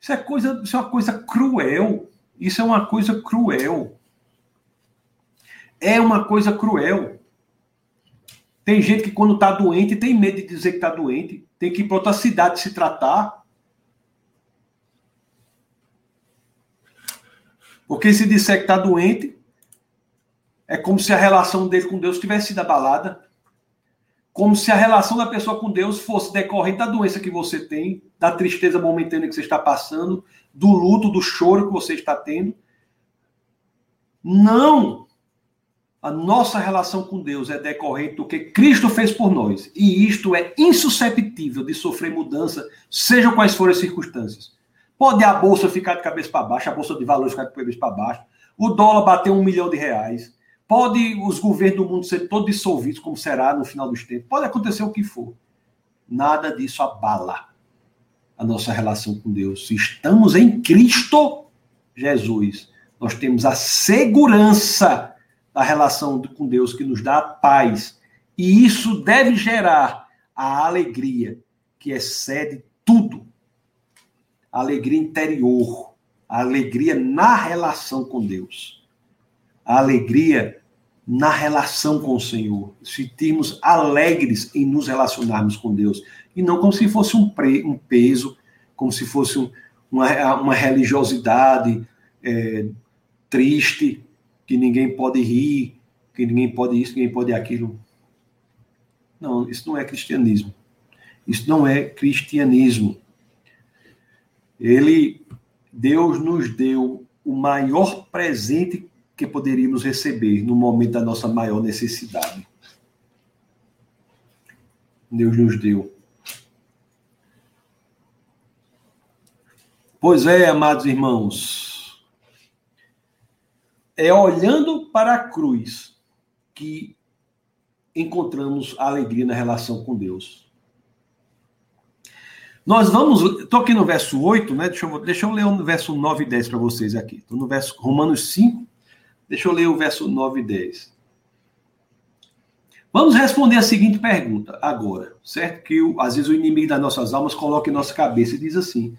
Isso é, coisa, isso é uma coisa cruel. Isso é uma coisa cruel. É uma coisa cruel. Tem gente que quando está doente tem medo de dizer que está doente, tem que ir para outra cidade se tratar. Porque se disser que está doente, é como se a relação dele com Deus tivesse sido abalada. Como se a relação da pessoa com Deus fosse decorrente da doença que você tem, da tristeza momentânea que você está passando, do luto, do choro que você está tendo. Não! A nossa relação com Deus é decorrente do que Cristo fez por nós. E isto é insuscetível de sofrer mudança, sejam quais forem as circunstâncias. Pode a bolsa ficar de cabeça para baixo, a bolsa de valores ficar de cabeça para baixo, o dólar bater um milhão de reais, pode os governos do mundo ser todos dissolvidos, como será no final dos tempos, pode acontecer o que for. Nada disso abala a nossa relação com Deus. Se estamos em Cristo Jesus, nós temos a segurança da relação com Deus que nos dá a paz. E isso deve gerar a alegria que excede a alegria interior, a alegria na relação com Deus, a alegria na relação com o Senhor, sentirmos alegres em nos relacionarmos com Deus, e não como se fosse um, pre, um peso, como se fosse um, uma, uma religiosidade é, triste, que ninguém pode rir, que ninguém pode isso, ninguém pode aquilo. Não, isso não é cristianismo. Isso não é cristianismo. Ele, Deus nos deu o maior presente que poderíamos receber no momento da nossa maior necessidade. Deus nos deu. Pois é, amados irmãos, é olhando para a cruz que encontramos a alegria na relação com Deus. Nós vamos. Estou aqui no verso 8, né? Deixa eu, deixa eu ler o verso 9 e 10 para vocês aqui. Estou no verso Romanos 5. Deixa eu ler o verso 9 e 10. Vamos responder a seguinte pergunta agora, certo? Que às vezes o inimigo das nossas almas coloca em nossa cabeça e diz assim: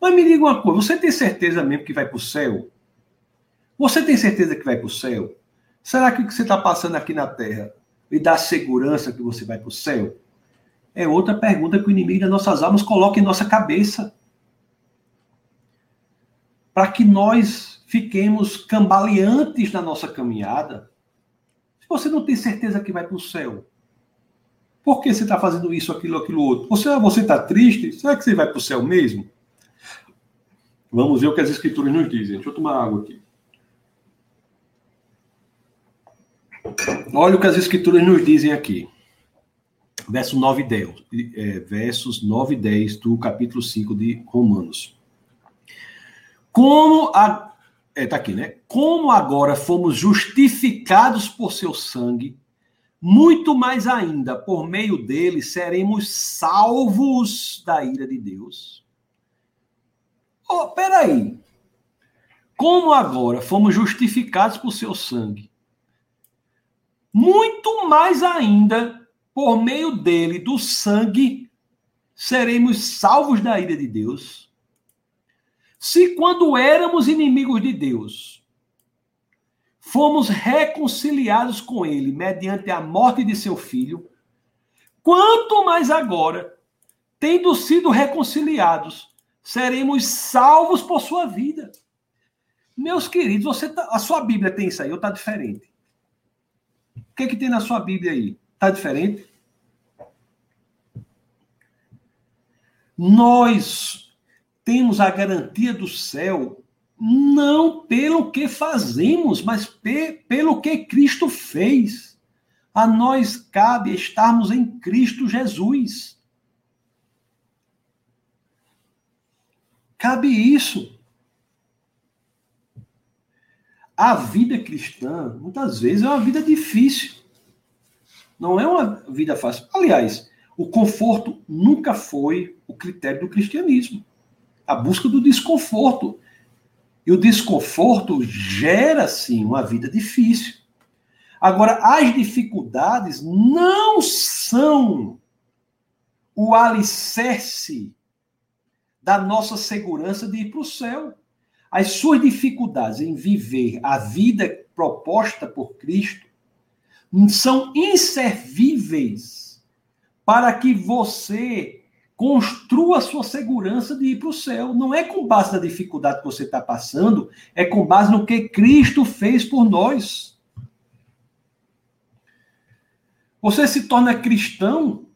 Mas me diga uma coisa, você tem certeza mesmo que vai para o céu? Você tem certeza que vai para o céu? Será que o que você está passando aqui na terra e dá segurança que você vai para o céu? É outra pergunta que o inimigo das nossas almas coloca em nossa cabeça. Para que nós fiquemos cambaleantes na nossa caminhada. Se você não tem certeza que vai para o céu, por que você está fazendo isso, aquilo, aquilo outro? Você você está triste? Será que você vai para o céu mesmo? Vamos ver o que as escrituras nos dizem. Deixa eu tomar água aqui. Olha o que as escrituras nos dizem aqui. Verso 9 e 10, é, versos 9 e 10 do capítulo 5 de Romanos. Como a, é, tá aqui, né? Como agora fomos justificados por seu sangue, muito mais ainda, por meio dele, seremos salvos da ira de Deus. Oh, peraí. Como agora fomos justificados por seu sangue, muito mais ainda, por meio dele, do sangue, seremos salvos da ira de Deus. Se quando éramos inimigos de Deus, fomos reconciliados com ele mediante a morte de seu filho, quanto mais agora, tendo sido reconciliados, seremos salvos por sua vida. Meus queridos, você tá, a sua Bíblia tem isso aí ou está diferente? O que, é que tem na sua Bíblia aí? Está diferente? Nós temos a garantia do céu não pelo que fazemos, mas pe pelo que Cristo fez. A nós cabe estarmos em Cristo Jesus. Cabe isso. A vida cristã, muitas vezes, é uma vida difícil. Não é uma vida fácil. Aliás, o conforto nunca foi o critério do cristianismo. A busca do desconforto. E o desconforto gera, sim, uma vida difícil. Agora, as dificuldades não são o alicerce da nossa segurança de ir para o céu. As suas dificuldades em viver a vida proposta por Cristo são inservíveis para que você construa a sua segurança de ir para o céu. Não é com base na dificuldade que você está passando, é com base no que Cristo fez por nós. Você se torna cristão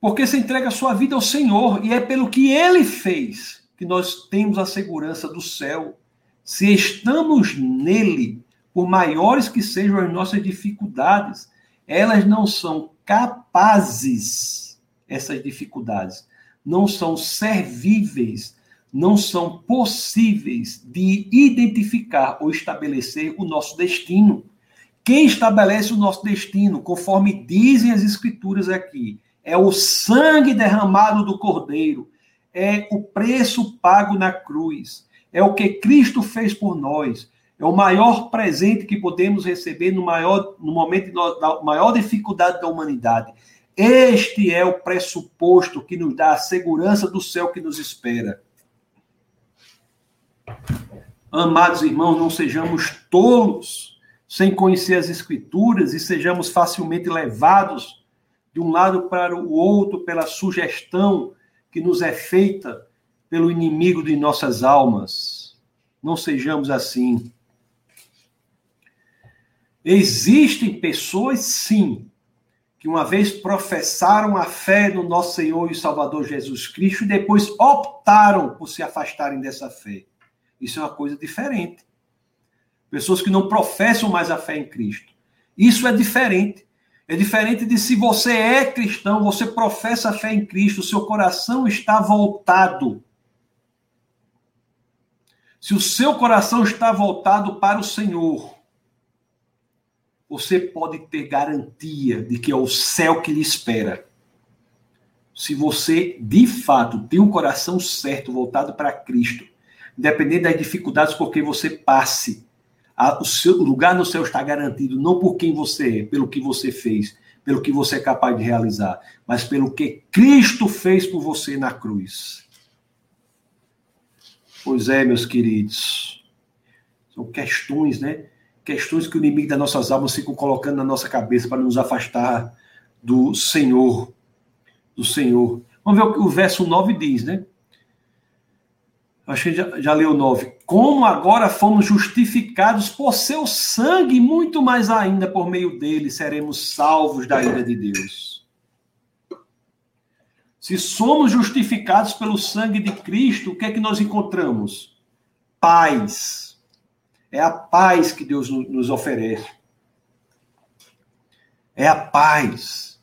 porque você entrega a sua vida ao Senhor e é pelo que ele fez que nós temos a segurança do céu. Se estamos nele, por maiores que sejam as nossas dificuldades, elas não são capazes, essas dificuldades, não são servíveis, não são possíveis de identificar ou estabelecer o nosso destino. Quem estabelece o nosso destino, conforme dizem as Escrituras aqui, é o sangue derramado do Cordeiro, é o preço pago na cruz, é o que Cristo fez por nós, é o maior presente que podemos receber no, maior, no momento da maior dificuldade da humanidade. Este é o pressuposto que nos dá a segurança do céu que nos espera. Amados irmãos, não sejamos tolos sem conhecer as Escrituras e sejamos facilmente levados de um lado para o outro pela sugestão que nos é feita pelo inimigo de nossas almas. Não sejamos assim. Existem pessoas, sim, que uma vez professaram a fé no nosso Senhor e Salvador Jesus Cristo e depois optaram por se afastarem dessa fé. Isso é uma coisa diferente. Pessoas que não professam mais a fé em Cristo. Isso é diferente. É diferente de se você é cristão, você professa a fé em Cristo, seu coração está voltado. Se o seu coração está voltado para o Senhor, você pode ter garantia de que é o céu que lhe espera. Se você, de fato, tem um coração certo voltado para Cristo, independente das dificuldades por que você passe, o seu lugar no céu está garantido não por quem você é, pelo que você fez, pelo que você é capaz de realizar, mas pelo que Cristo fez por você na cruz. Pois é, meus queridos, são questões, né, questões que o inimigo das nossas almas ficam colocando na nossa cabeça para nos afastar do Senhor. Do Senhor. Vamos ver o que o verso 9 diz, né? Acho que já, já leu o 9. Como agora fomos justificados por seu sangue, muito mais ainda por meio dele seremos salvos da ira de Deus. Se somos justificados pelo sangue de Cristo, o que é que nós encontramos? Paz. É a paz que Deus nos oferece. É a paz.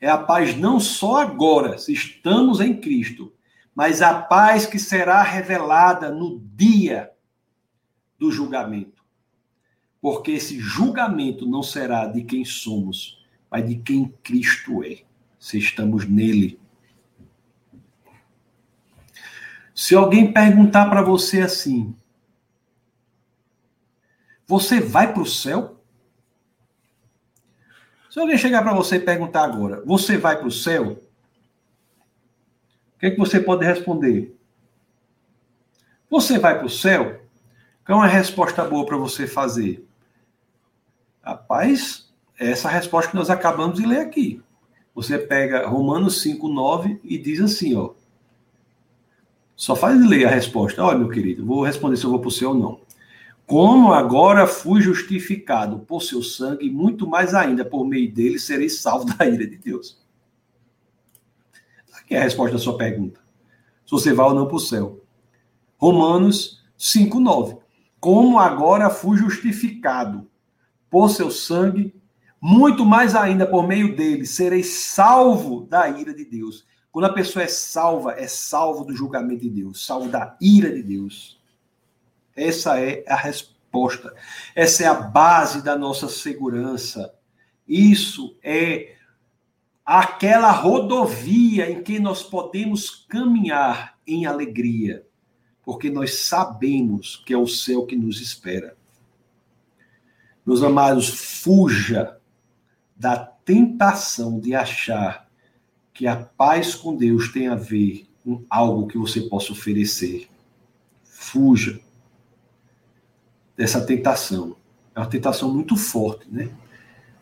É a paz não só agora, se estamos em Cristo, mas a paz que será revelada no dia do julgamento. Porque esse julgamento não será de quem somos, mas de quem Cristo é, se estamos nele. Se alguém perguntar para você assim: Você vai para o céu? Se alguém chegar para você e perguntar agora: Você vai para o céu? O que, é que você pode responder? Você vai para o céu? Qual é uma resposta boa para você fazer? Rapaz, é essa resposta que nós acabamos de ler aqui. Você pega Romanos 5, 9 e diz assim, ó. Só faz ler a resposta. Olha, meu querido, vou responder se eu vou para o céu ou não. Como agora fui justificado por seu sangue, muito mais ainda por meio dele serei salvo da ira de Deus que é a resposta da sua pergunta. Se você vai ou não para o céu. Romanos 5,9. Como agora fui justificado por seu sangue, muito mais ainda por meio dele serei salvo da ira de Deus. Quando a pessoa é salva, é salvo do julgamento de Deus, salvo da ira de Deus. Essa é a resposta. Essa é a base da nossa segurança. Isso é aquela rodovia em que nós podemos caminhar em alegria, porque nós sabemos que é o céu que nos espera. Meus amados, fuja da tentação de achar que a paz com Deus tem a ver com algo que você possa oferecer. Fuja dessa tentação. É uma tentação muito forte, né?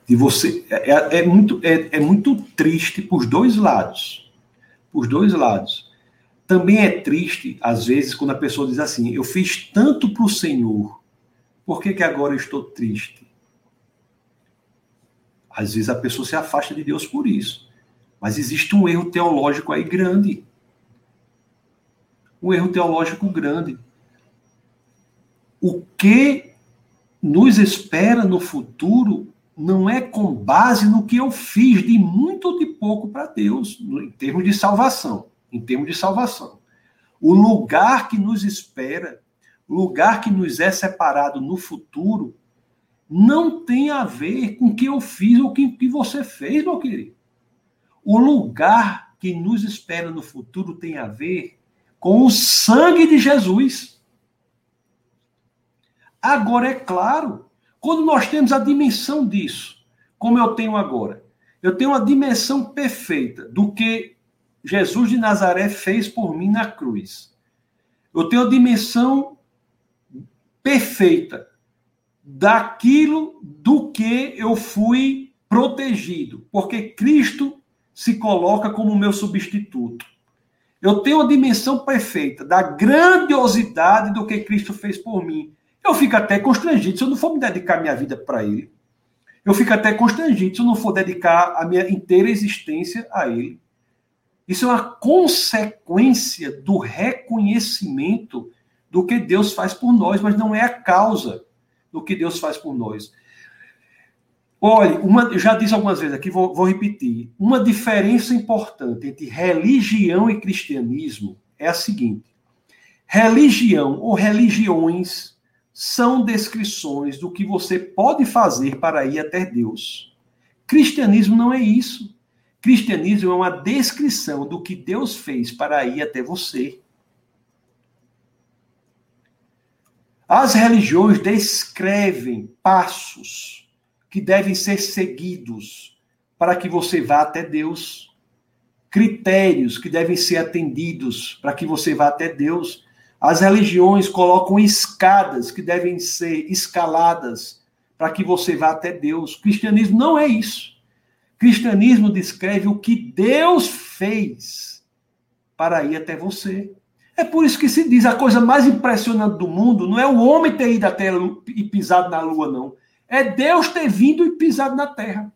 de você é, é, é muito é, é muito triste por dois lados, por dois lados. Também é triste às vezes quando a pessoa diz assim: eu fiz tanto para o Senhor, por que que agora eu estou triste? Às vezes a pessoa se afasta de Deus por isso, mas existe um erro teológico aí grande, um erro teológico grande. O que nos espera no futuro não é com base no que eu fiz de muito ou de pouco para Deus, em termos de salvação. Em termos de salvação. O lugar que nos espera, o lugar que nos é separado no futuro, não tem a ver com o que eu fiz ou o que você fez, meu querido. O lugar que nos espera no futuro tem a ver com o sangue de Jesus. Agora, é claro, quando nós temos a dimensão disso, como eu tenho agora, eu tenho uma dimensão perfeita do que Jesus de Nazaré fez por mim na cruz. Eu tenho a dimensão perfeita daquilo do que eu fui protegido, porque Cristo se coloca como meu substituto. Eu tenho a dimensão perfeita da grandiosidade do que Cristo fez por mim. Eu fico até constrangido se eu não for me dedicar minha vida para ele. Eu fico até constrangido se eu não for dedicar a minha inteira existência a ele. Isso é uma consequência do reconhecimento do que Deus faz por nós, mas não é a causa do que Deus faz por nós. Olha, uma, já disse algumas vezes aqui, vou, vou repetir. Uma diferença importante entre religião e cristianismo é a seguinte: religião ou religiões são descrições do que você pode fazer para ir até Deus. Cristianismo não é isso. Cristianismo é uma descrição do que Deus fez para ir até você. As religiões descrevem passos que devem ser seguidos para que você vá até Deus, critérios que devem ser atendidos para que você vá até Deus. As religiões colocam escadas que devem ser escaladas para que você vá até Deus. O cristianismo não é isso. O cristianismo descreve o que Deus fez para ir até você. É por isso que se diz a coisa mais impressionante do mundo não é o homem ter ido até e pisado na lua, não. É Deus ter vindo e pisado na terra.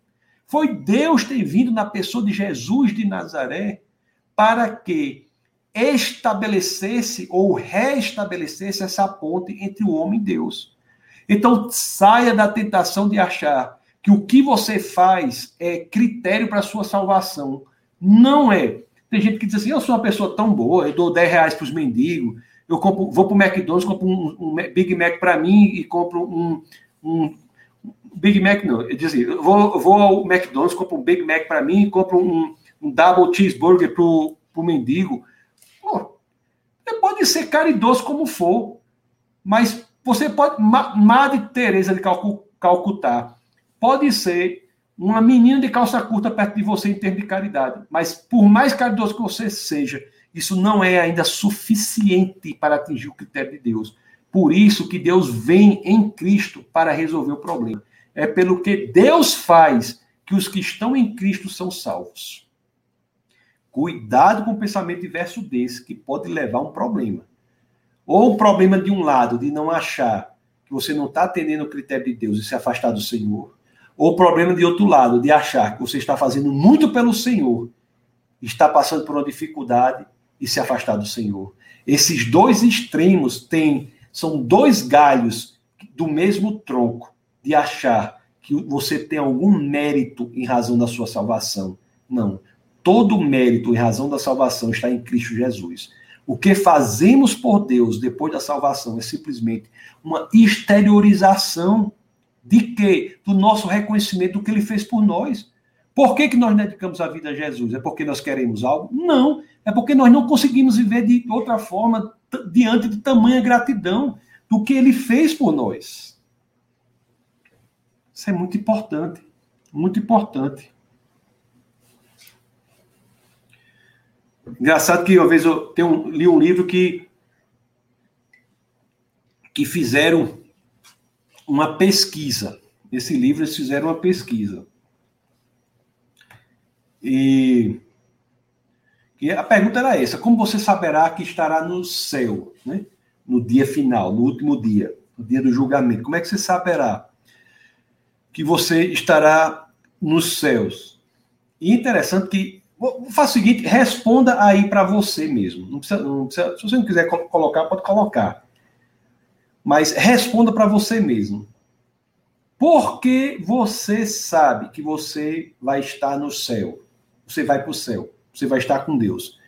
Foi Deus ter vindo na pessoa de Jesus de Nazaré para que estabelecesse ou restabelecesse essa ponte entre o homem e Deus. Então, saia da tentação de achar que o que você faz é critério para a sua salvação. Não é. Tem gente que diz assim: eu sou uma pessoa tão boa, eu dou 10 reais para os mendigos, eu compro, vou para o McDonald's, compro um, um Big Mac para mim e compro um, um, Big Mac, não. Eu dizia, eu vou, vou ao McDonald's, compro um Big Mac para mim, compro um, um double cheeseburger para o mendigo. Pô, pode ser caridoso como for, mas você pode. Madre Teresa de Calcutá pode ser uma menina de calça curta perto de você em termos de caridade, mas por mais caridoso que você seja, isso não é ainda suficiente para atingir o critério de Deus. Por isso que Deus vem em Cristo para resolver o problema. É pelo que Deus faz que os que estão em Cristo são salvos. Cuidado com o pensamento diverso desse, que pode levar a um problema. Ou o problema de um lado, de não achar que você não está atendendo o critério de Deus e se afastar do Senhor. Ou o problema de outro lado, de achar que você está fazendo muito pelo Senhor, está passando por uma dificuldade e se afastar do Senhor. Esses dois extremos têm, são dois galhos do mesmo tronco de achar que você tem algum mérito em razão da sua salvação. Não. Todo mérito em razão da salvação está em Cristo Jesus. O que fazemos por Deus depois da salvação é simplesmente uma exteriorização de quê? Do nosso reconhecimento do que ele fez por nós. Por que, que nós dedicamos a vida a Jesus? É porque nós queremos algo? Não. É porque nós não conseguimos viver de outra forma diante de tamanha gratidão do que ele fez por nós. Isso é muito importante. Muito importante. Engraçado que uma vez eu tenho, li um livro que, que fizeram uma pesquisa. Nesse livro eles fizeram uma pesquisa. E, e a pergunta era essa: como você saberá que estará no céu, né? no dia final, no último dia, no dia do julgamento? Como é que você saberá que você estará nos céus? E interessante que Faça o seguinte, responda aí para você mesmo. Não precisa, não precisa, se você não quiser colocar, pode colocar. Mas responda para você mesmo. Por que você sabe que você vai estar no céu? Você vai para o céu. Você vai estar com Deus.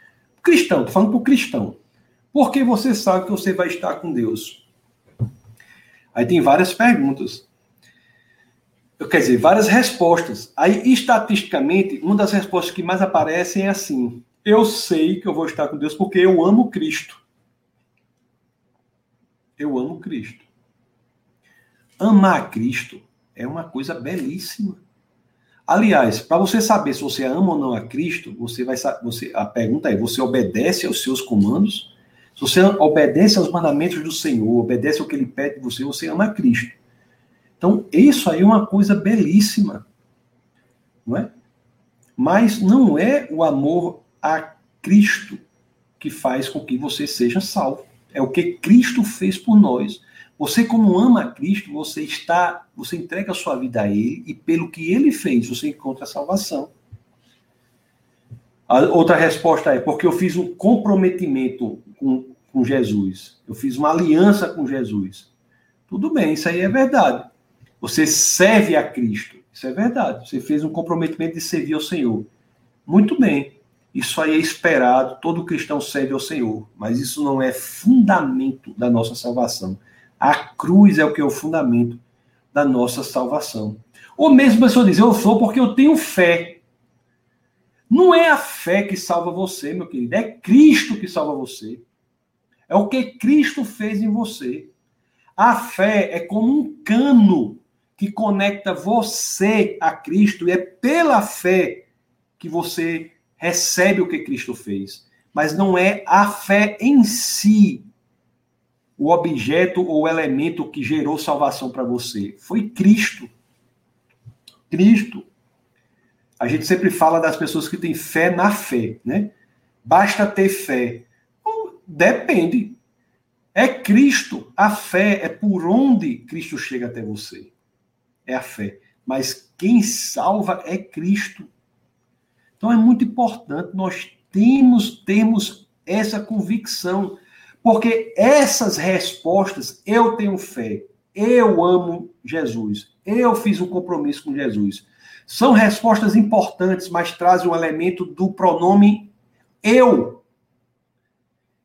Cristão, estou falando para o cristão. Por que você sabe que você vai estar com Deus? Aí tem várias perguntas quer dizer, várias respostas. Aí, estatisticamente, uma das respostas que mais aparecem é assim: eu sei que eu vou estar com Deus porque eu amo Cristo. Eu amo Cristo. Amar Cristo é uma coisa belíssima. Aliás, para você saber se você ama ou não a Cristo, você vai você a pergunta é: você obedece aos seus comandos? Se você obedece aos mandamentos do Senhor, obedece ao que ele pede de você, você ama Cristo. Então, isso aí é uma coisa belíssima, não é? Mas não é o amor a Cristo que faz com que você seja salvo. É o que Cristo fez por nós. Você, como ama a Cristo, você está, você entrega a sua vida a Ele e pelo que Ele fez, você encontra a salvação. A outra resposta é porque eu fiz um comprometimento com, com Jesus. Eu fiz uma aliança com Jesus. Tudo bem, isso aí é verdade. Você serve a Cristo. Isso é verdade. Você fez um comprometimento de servir ao Senhor. Muito bem. Isso aí é esperado. Todo cristão serve ao Senhor. Mas isso não é fundamento da nossa salvação. A cruz é o que é o fundamento da nossa salvação. Ou mesmo a pessoa diz, eu sou porque eu tenho fé. Não é a fé que salva você, meu querido. É Cristo que salva você. É o que Cristo fez em você. A fé é como um cano que conecta você a Cristo e é pela fé que você recebe o que Cristo fez. Mas não é a fé em si o objeto ou elemento que gerou salvação para você? Foi Cristo. Cristo. A gente sempre fala das pessoas que têm fé na fé, né? Basta ter fé. Depende. É Cristo. A fé é por onde Cristo chega até você. É a fé. Mas quem salva é Cristo. Então é muito importante nós temos termos essa convicção, porque essas respostas eu tenho fé, eu amo Jesus, eu fiz um compromisso com Jesus. São respostas importantes, mas trazem um elemento do pronome eu.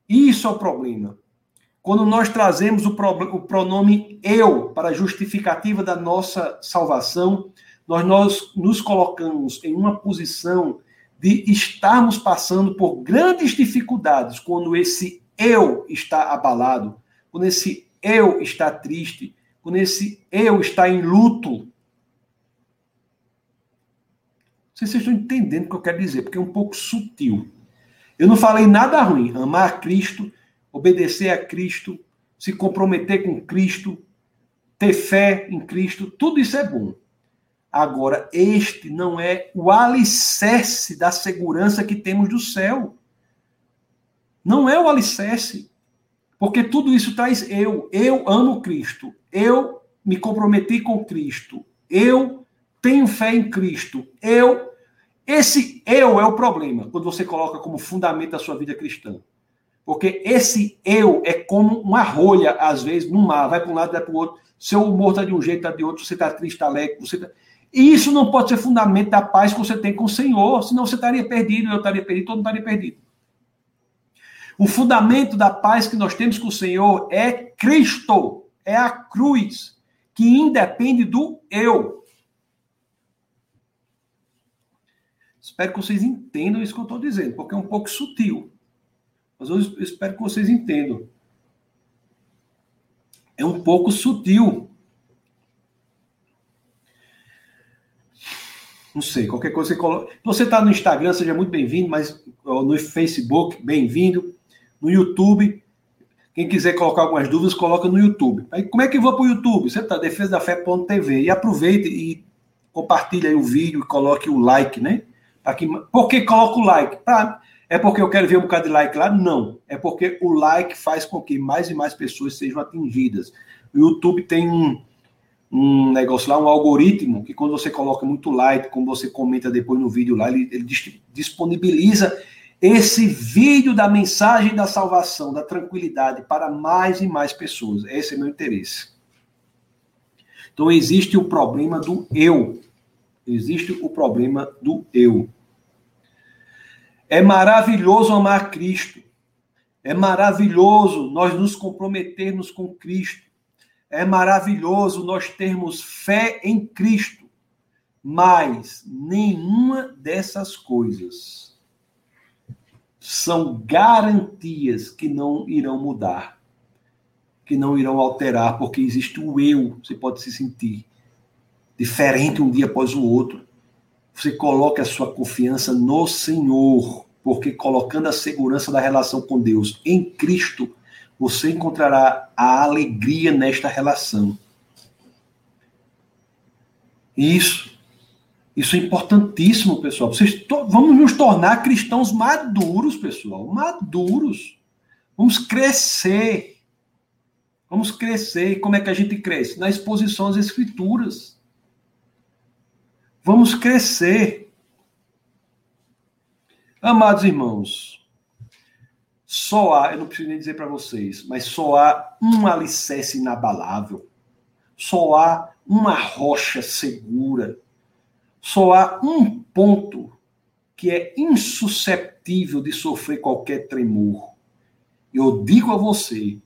Isso é o problema. Quando nós trazemos o, o pronome eu para justificativa da nossa salvação, nós, nós nos colocamos em uma posição de estarmos passando por grandes dificuldades quando esse eu está abalado, quando esse eu está triste, quando esse eu está em luto. Vocês estão entendendo o que eu quero dizer, porque é um pouco sutil. Eu não falei nada ruim. Amar Cristo, obedecer a Cristo, se comprometer com Cristo, ter fé em Cristo, tudo isso é bom. Agora, este não é o alicerce da segurança que temos do céu. Não é o alicerce. Porque tudo isso traz eu. Eu amo Cristo. Eu me comprometi com Cristo. Eu tenho fé em Cristo. Eu esse eu é o problema, quando você coloca como fundamento a sua vida cristã. Porque esse eu é como uma rolha, às vezes, no mar, vai para um lado, vai para o outro. Seu humor está de um jeito, está de outro, você está triste, está alegre, você está... E isso não pode ser fundamento da paz que você tem com o Senhor, senão você estaria perdido, eu estaria perdido, todo mundo estaria perdido. O fundamento da paz que nós temos com o Senhor é Cristo, é a cruz, que independe do eu. Espero que vocês entendam isso que eu estou dizendo, porque é um pouco sutil. Mas eu espero que vocês entendam. É um pouco sutil. Não sei, qualquer coisa você coloca. Você está no Instagram, seja muito bem-vindo, mas no Facebook, bem-vindo. No YouTube, quem quiser colocar algumas dúvidas, coloca no YouTube. Aí, como é que eu vou para o YouTube? Você está defesadafé.tv e aproveite e compartilhe aí o vídeo e coloque o like, né? Aqui, por que coloco o like? Pra, é porque eu quero ver um bocado de like lá? Não. É porque o like faz com que mais e mais pessoas sejam atingidas. O YouTube tem um, um negócio lá, um algoritmo, que quando você coloca muito like, como você comenta depois no vídeo lá, ele, ele disponibiliza esse vídeo da mensagem da salvação, da tranquilidade, para mais e mais pessoas. Esse é meu interesse. Então existe o problema do eu. Existe o problema do eu. É maravilhoso amar Cristo. É maravilhoso nós nos comprometermos com Cristo. É maravilhoso nós termos fé em Cristo. Mas nenhuma dessas coisas são garantias que não irão mudar, que não irão alterar, porque existe o eu, você pode se sentir diferente um dia após o outro. Você coloque a sua confiança no Senhor, porque colocando a segurança da relação com Deus em Cristo, você encontrará a alegria nesta relação. Isso, isso é importantíssimo, pessoal. Vocês vamos nos tornar cristãos maduros, pessoal, maduros. Vamos crescer. Vamos crescer. Como é que a gente cresce? Na exposição às escrituras. Vamos crescer. Amados irmãos, só há, eu não preciso nem dizer para vocês, mas só há um alicerce inabalável, só há uma rocha segura, só há um ponto que é insusceptível de sofrer qualquer tremor. Eu digo a você,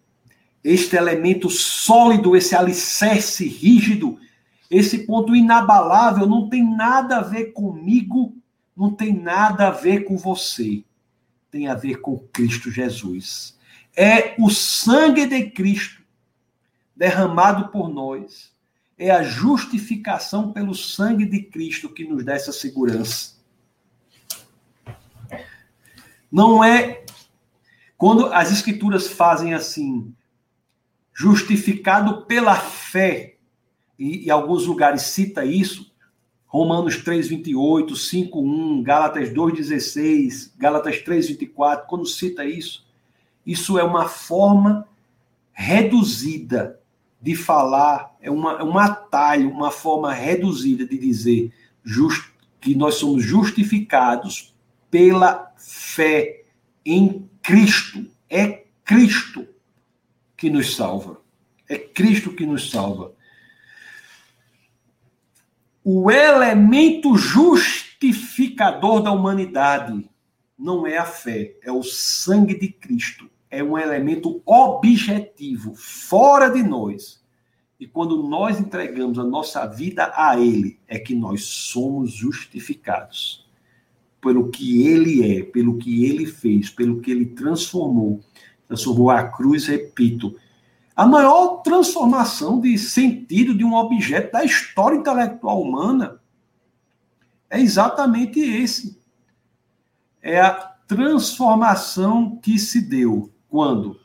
este elemento sólido, esse alicerce rígido, esse ponto inabalável não tem nada a ver comigo, não tem nada a ver com você. Tem a ver com Cristo Jesus. É o sangue de Cristo derramado por nós. É a justificação pelo sangue de Cristo que nos dá essa segurança. Não é quando as escrituras fazem assim, justificado pela fé, e alguns lugares cita isso, Romanos 3:28, 5:1, Gálatas 2:16, Gálatas 3:24, quando cita isso, isso é uma forma reduzida de falar, é, uma, é um atalho, uma forma reduzida de dizer just, que nós somos justificados pela fé em Cristo. É Cristo que nos salva. É Cristo que nos salva o elemento justificador da humanidade não é a fé, é o sangue de Cristo. É um elemento objetivo, fora de nós. E quando nós entregamos a nossa vida a Ele, é que nós somos justificados. Pelo que Ele é, pelo que Ele fez, pelo que Ele transformou. Transformou a cruz, repito, a maior transformação de sentido de um objeto da história intelectual humana é exatamente esse. É a transformação que se deu quando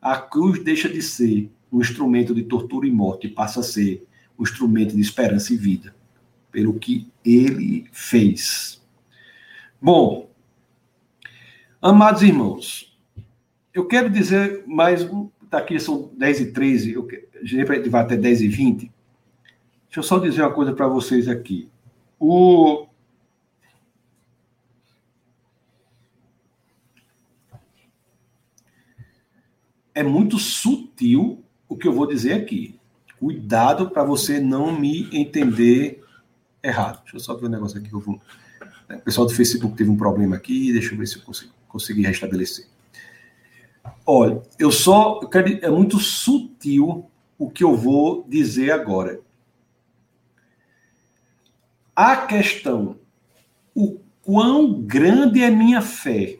a cruz deixa de ser um instrumento de tortura e morte e passa a ser um instrumento de esperança e vida, pelo que ele fez. Bom, amados irmãos, eu quero dizer mais um, tá são 10 e 13, eu, a gente vai até 10 e 20. Deixa eu só dizer uma coisa para vocês aqui. O, é muito sutil o que eu vou dizer aqui. Cuidado para você não me entender errado. Deixa eu só ver um negócio aqui. Eu vou... O pessoal do Facebook teve um problema aqui, deixa eu ver se eu consigo, consegui restabelecer. Olha, eu só. Eu quero, é muito sutil o que eu vou dizer agora. A questão, o quão grande é minha fé.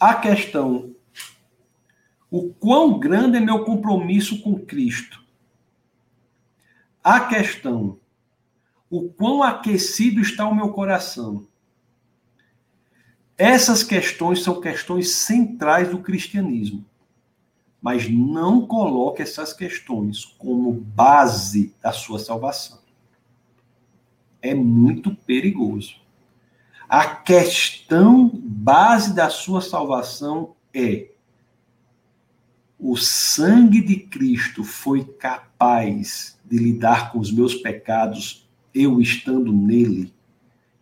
A questão, o quão grande é meu compromisso com Cristo. A questão, o quão aquecido está o meu coração. Essas questões são questões centrais do cristianismo. Mas não coloque essas questões como base da sua salvação. É muito perigoso. A questão base da sua salvação é: o sangue de Cristo foi capaz de lidar com os meus pecados, eu estando nele?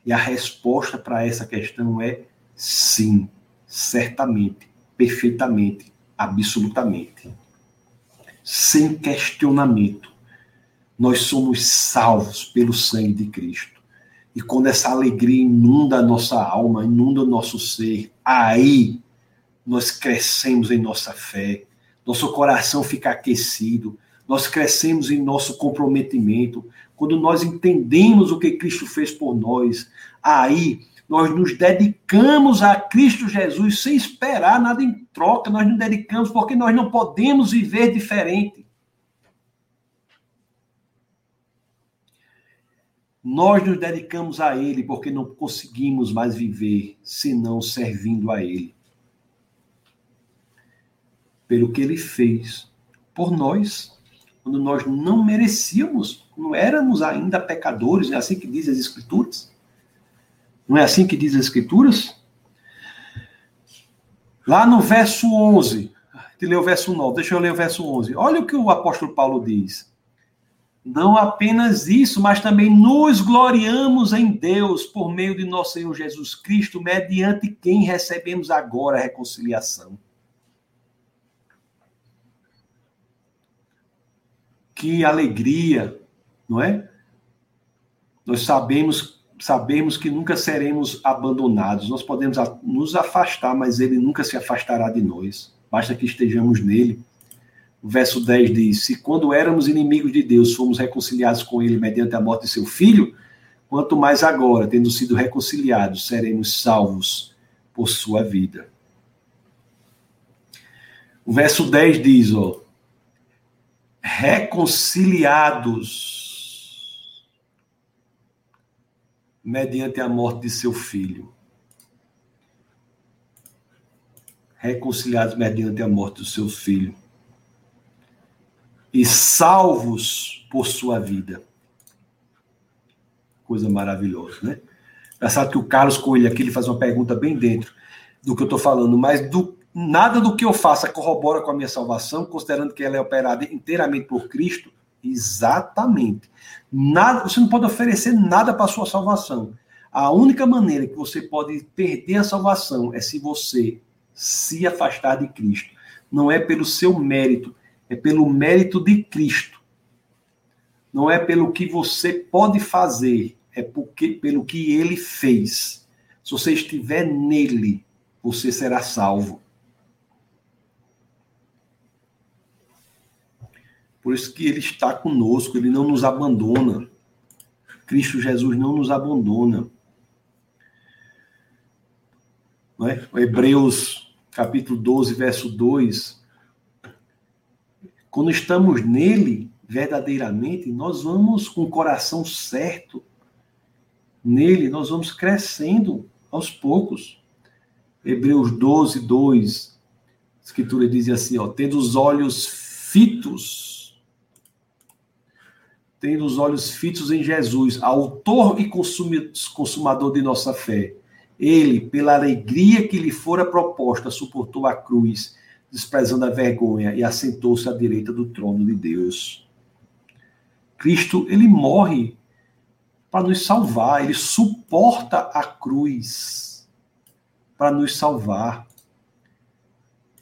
E a resposta para essa questão é Sim, certamente, perfeitamente, absolutamente. Sem questionamento. Nós somos salvos pelo sangue de Cristo. E quando essa alegria inunda a nossa alma, inunda o nosso ser, aí nós crescemos em nossa fé, nosso coração fica aquecido, nós crescemos em nosso comprometimento. Quando nós entendemos o que Cristo fez por nós, aí nós nos dedicamos a Cristo Jesus sem esperar nada em troca, nós nos dedicamos porque nós não podemos viver diferente. Nós nos dedicamos a Ele porque não conseguimos mais viver senão servindo a Ele. Pelo que Ele fez por nós, quando nós não merecíamos, não éramos ainda pecadores, é assim que diz as Escrituras. Não é assim que diz as Escrituras? Lá no verso 11, te ler o verso 9, deixa eu ler o verso 11. Olha o que o apóstolo Paulo diz. Não apenas isso, mas também nos gloriamos em Deus por meio de nosso Senhor Jesus Cristo, mediante quem recebemos agora a reconciliação. Que alegria, não é? Nós sabemos sabemos que nunca seremos abandonados. Nós podemos nos afastar, mas ele nunca se afastará de nós. Basta que estejamos nele. O verso 10 diz: Se quando éramos inimigos de Deus, fomos reconciliados com ele mediante a morte de seu filho, quanto mais agora, tendo sido reconciliados, seremos salvos por sua vida. O verso 10 diz, ó, reconciliados mediante a morte de seu filho. reconciliados mediante a morte do seu filho e salvos por sua vida. Coisa maravilhosa, né? Engraçado que o Carlos Coelho aqui ele faz uma pergunta bem dentro do que eu estou falando, mas do, nada do que eu faça corrobora com a minha salvação, considerando que ela é operada inteiramente por Cristo. Exatamente. Nada, você não pode oferecer nada para sua salvação. A única maneira que você pode perder a salvação é se você se afastar de Cristo. Não é pelo seu mérito, é pelo mérito de Cristo. Não é pelo que você pode fazer, é porque, pelo que ele fez. Se você estiver nele, você será salvo. Por isso que ele está conosco, ele não nos abandona. Cristo Jesus não nos abandona. Não é? Hebreus capítulo 12, verso 2. Quando estamos nele, verdadeiramente, nós vamos com o coração certo. Nele, nós vamos crescendo aos poucos. Hebreus 12, 2. A escritura diz assim, ó, tendo os olhos fitos, tendo os olhos fitos em Jesus, autor e consumador de nossa fé ele, pela alegria que lhe fora proposta, suportou a cruz, desprezando a vergonha, e assentou-se à direita do trono de Deus. Cristo, ele morre para nos salvar, ele suporta a cruz para nos salvar.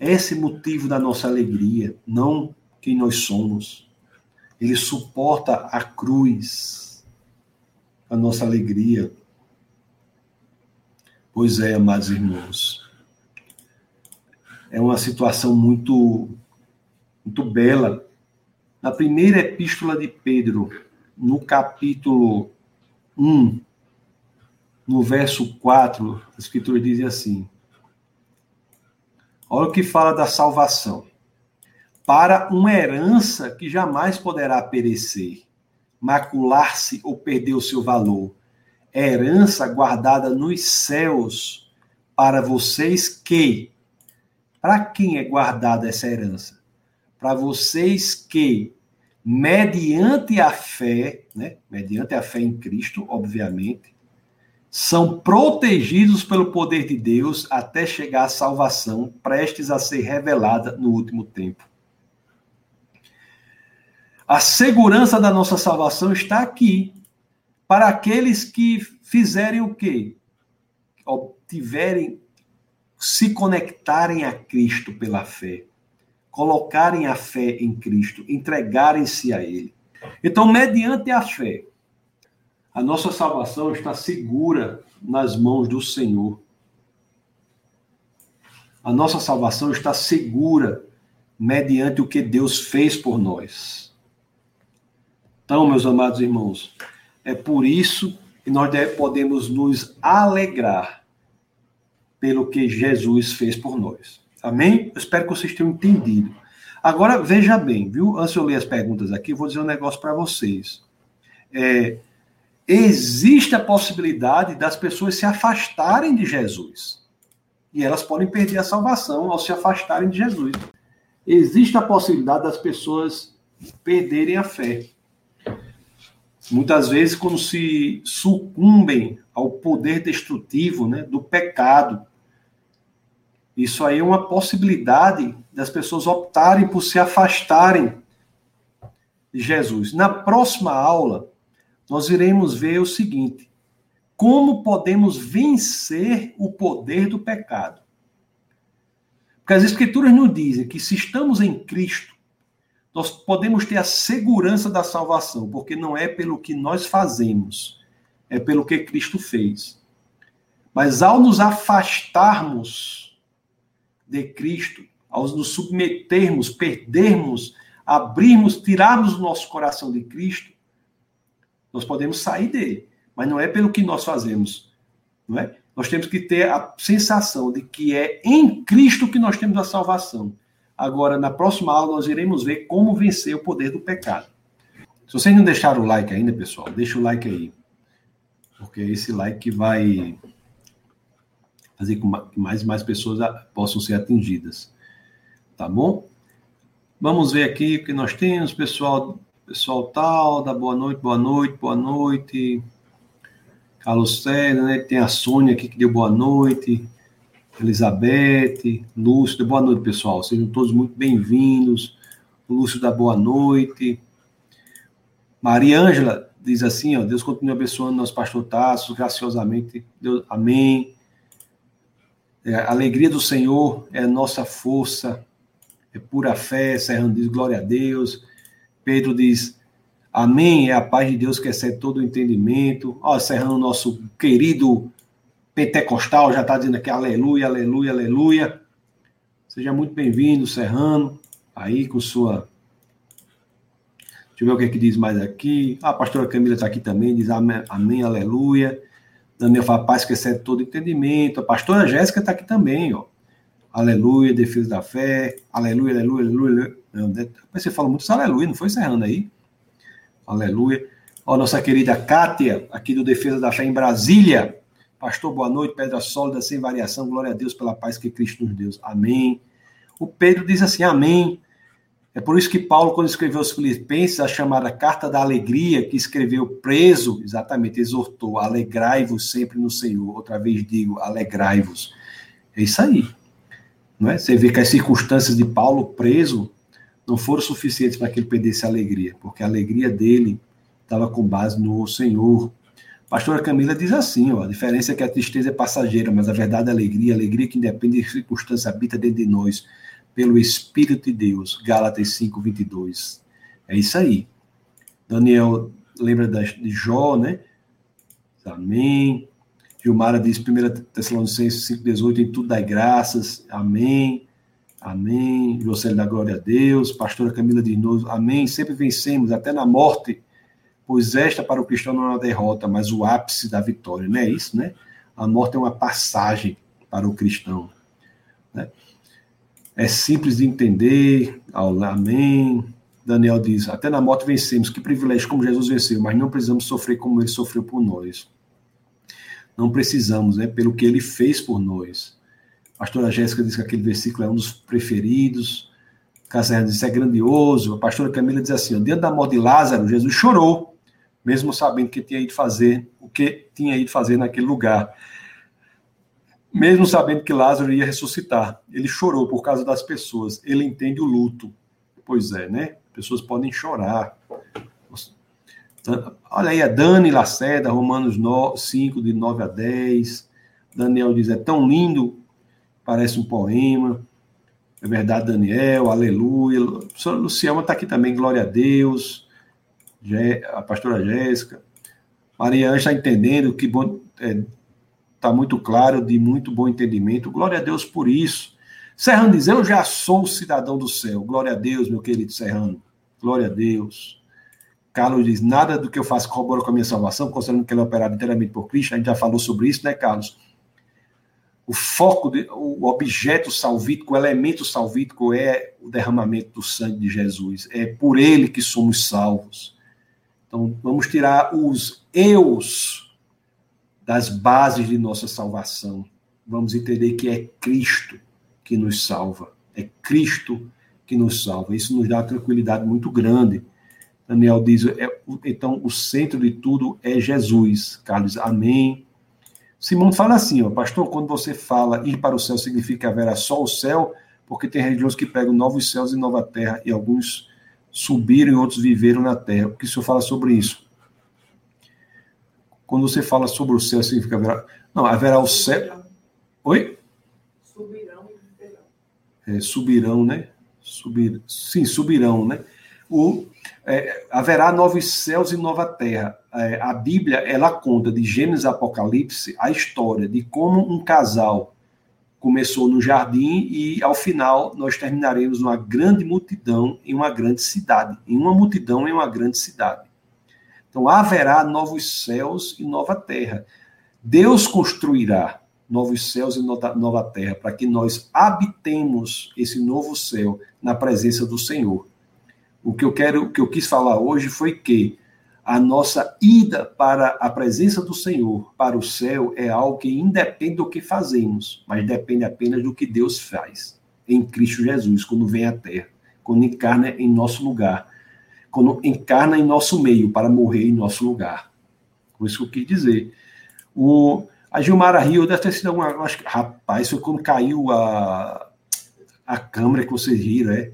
Esse é o motivo da nossa alegria, não quem nós somos. Ele suporta a cruz, a nossa alegria. Pois é, amados irmãos. É uma situação muito, muito bela. Na primeira epístola de Pedro, no capítulo 1, no verso 4, a Escritura diz assim: Olha o que fala da salvação. Para uma herança que jamais poderá perecer, macular-se ou perder o seu valor é herança guardada nos céus para vocês que. Para quem é guardada essa herança? Para vocês que, mediante a fé, né, mediante a fé em Cristo, obviamente, são protegidos pelo poder de Deus até chegar à salvação, prestes a ser revelada no último tempo. A segurança da nossa salvação está aqui, para aqueles que fizerem o quê? Obtiverem, se conectarem a Cristo pela fé, colocarem a fé em Cristo, entregarem-se a Ele. Então, mediante a fé, a nossa salvação está segura nas mãos do Senhor. A nossa salvação está segura mediante o que Deus fez por nós. Então, meus amados irmãos, é por isso que nós podemos nos alegrar pelo que Jesus fez por nós. Amém? Eu espero que vocês tenham entendido. Agora, veja bem, viu? Antes de eu ler as perguntas aqui, eu vou dizer um negócio para vocês. É, existe a possibilidade das pessoas se afastarem de Jesus. E elas podem perder a salvação ao se afastarem de Jesus. Existe a possibilidade das pessoas perderem a fé. Muitas vezes, quando se sucumbem ao poder destrutivo né, do pecado, isso aí é uma possibilidade das pessoas optarem por se afastarem de Jesus. Na próxima aula, nós iremos ver o seguinte: como podemos vencer o poder do pecado. Porque as Escrituras nos dizem que se estamos em Cristo, nós podemos ter a segurança da salvação, porque não é pelo que nós fazemos, é pelo que Cristo fez. Mas ao nos afastarmos de Cristo, ao nos submetermos, perdermos, abrirmos, tirarmos o nosso coração de Cristo, nós podemos sair dele. Mas não é pelo que nós fazemos, não é? Nós temos que ter a sensação de que é em Cristo que nós temos a salvação. Agora, na próxima aula, nós iremos ver como vencer o poder do pecado. Se vocês não deixaram o like ainda, pessoal, deixa o like aí. Porque é esse like que vai fazer com que mais e mais pessoas possam ser atingidas. Tá bom? Vamos ver aqui o que nós temos, pessoal, pessoal tal, da boa noite, boa noite, boa noite. Carlos César, né? Tem a Sônia aqui que deu boa noite. Elizabeth, Lúcio, boa noite, pessoal. Sejam todos muito bem-vindos. Lúcio da boa noite. Maria Ângela diz assim, ó, Deus continue abençoando nosso pastor Tasso, graciosamente. Deus, amém. É, a alegria do Senhor é nossa força, é pura fé. Serrano diz, glória a Deus. Pedro diz, amém, é a paz de Deus que excede todo o entendimento. Ó, Serrano, nosso querido pentecostal, já está dizendo aqui, aleluia, aleluia, aleluia. Seja muito bem-vindo, Serrano, aí com sua... Deixa eu ver o que, é que diz mais aqui. Ah, a pastora Camila está aqui também, diz amém, amém aleluia. Daniel fala, paz que excede todo entendimento. A pastora Jéssica está aqui também, ó. Aleluia, defesa da fé. Aleluia, aleluia, aleluia. Né? Você falou muito aleluia, não foi encerrando aí? Aleluia. Ó, nossa querida Kátia, aqui do Defesa da Fé em Brasília. Pastor, boa noite. Pedra sólida, sem variação. Glória a Deus pela paz que Cristo nos deu. Amém. O Pedro diz assim, amém. É por isso que Paulo, quando escreveu aos Filipenses, a chamada Carta da Alegria, que escreveu preso, exatamente, exortou: alegrai-vos sempre no Senhor. Outra vez digo, alegrai-vos. É isso aí. Não é? Você vê que as circunstâncias de Paulo preso não foram suficientes para que ele perdesse a alegria, porque a alegria dele estava com base no Senhor. Pastora Camila diz assim: ó, a diferença é que a tristeza é passageira, mas a verdade é a alegria, a alegria que independe de circunstâncias habita dentro de nós, pelo Espírito de Deus. Gálatas 5, 22. É isso aí. Daniel lembra de Jó, né? Amém. Gilmara diz, 1 Tessalonicenses 5,18, em tudo dai graças, amém, amém. José da glória a Deus. Pastora Camila diz, amém. Sempre vencemos, até na morte, pois esta para o cristão não é uma derrota, mas o ápice da vitória, não é isso, né? A morte é uma passagem para o cristão. Né? É simples de entender, amém. Daniel diz, até na morte vencemos, que privilégio como Jesus venceu, mas não precisamos sofrer como ele sofreu por nós não precisamos, né? Pelo que ele fez por nós. A pastora Jéssica diz que aquele versículo é um dos preferidos. Caserra diz é grandioso. A pastora Camila diz assim: diante da morte de Lázaro, Jesus chorou, mesmo sabendo que tinha ido fazer o que tinha ido fazer naquele lugar. Mesmo sabendo que Lázaro ia ressuscitar, ele chorou por causa das pessoas. Ele entende o luto. Pois é, né? Pessoas podem chorar, Olha aí a Dani Lacerda, Romanos 5, de 9 a 10. Daniel diz: é tão lindo, parece um poema. É verdade, Daniel, aleluia. Luciana está aqui também, glória a Deus. A pastora Jéssica. Maria está entendendo que está é, tá muito claro, de muito bom entendimento. Glória a Deus por isso. Serrano diz: Eu já sou cidadão do céu. Glória a Deus, meu querido Serrano. Glória a Deus. Carlos diz: nada do que eu faço corrobora com a minha salvação, considerando que ele é operado inteiramente por Cristo. A gente já falou sobre isso, né, Carlos? O foco, de, o objeto salvítico, o elemento salvítico é o derramamento do sangue de Jesus. É por ele que somos salvos. Então, vamos tirar os eus das bases de nossa salvação. Vamos entender que é Cristo que nos salva. É Cristo que nos salva. Isso nos dá uma tranquilidade muito grande Daniel diz, é, então o centro de tudo é Jesus. Carlos, amém. Simão fala assim, ó, pastor, quando você fala ir para o céu significa haverá só o céu, porque tem religiões que pregam novos céus e nova terra, e alguns subiram e outros viveram na terra. O que o senhor fala sobre isso? Quando você fala sobre o céu, significa haverá. Não, haverá o céu. Oi? Subirão e viverão. É, subirão, né? Subir... Sim, subirão, né? O, é, haverá novos céus e nova terra. É, a Bíblia ela conta de Gênesis Apocalipse a história de como um casal começou no jardim e ao final nós terminaremos numa grande multidão em uma grande cidade, em uma multidão em uma grande cidade. Então haverá novos céus e nova terra. Deus construirá novos céus e nova terra para que nós habitemos esse novo céu na presença do Senhor. O que eu quero, o que eu quis falar hoje foi que A nossa ida para a presença do Senhor, para o céu, é algo que independe do que fazemos, mas depende apenas do que Deus faz em Cristo Jesus, quando vem à terra, quando encarna em nosso lugar, quando encarna em nosso meio para morrer em nosso lugar. Por isso que eu quis dizer. O, a Gilmara Rio deve ter sido alguma. Acho rapaz, foi quando caiu a, a câmera que vocês riram, é?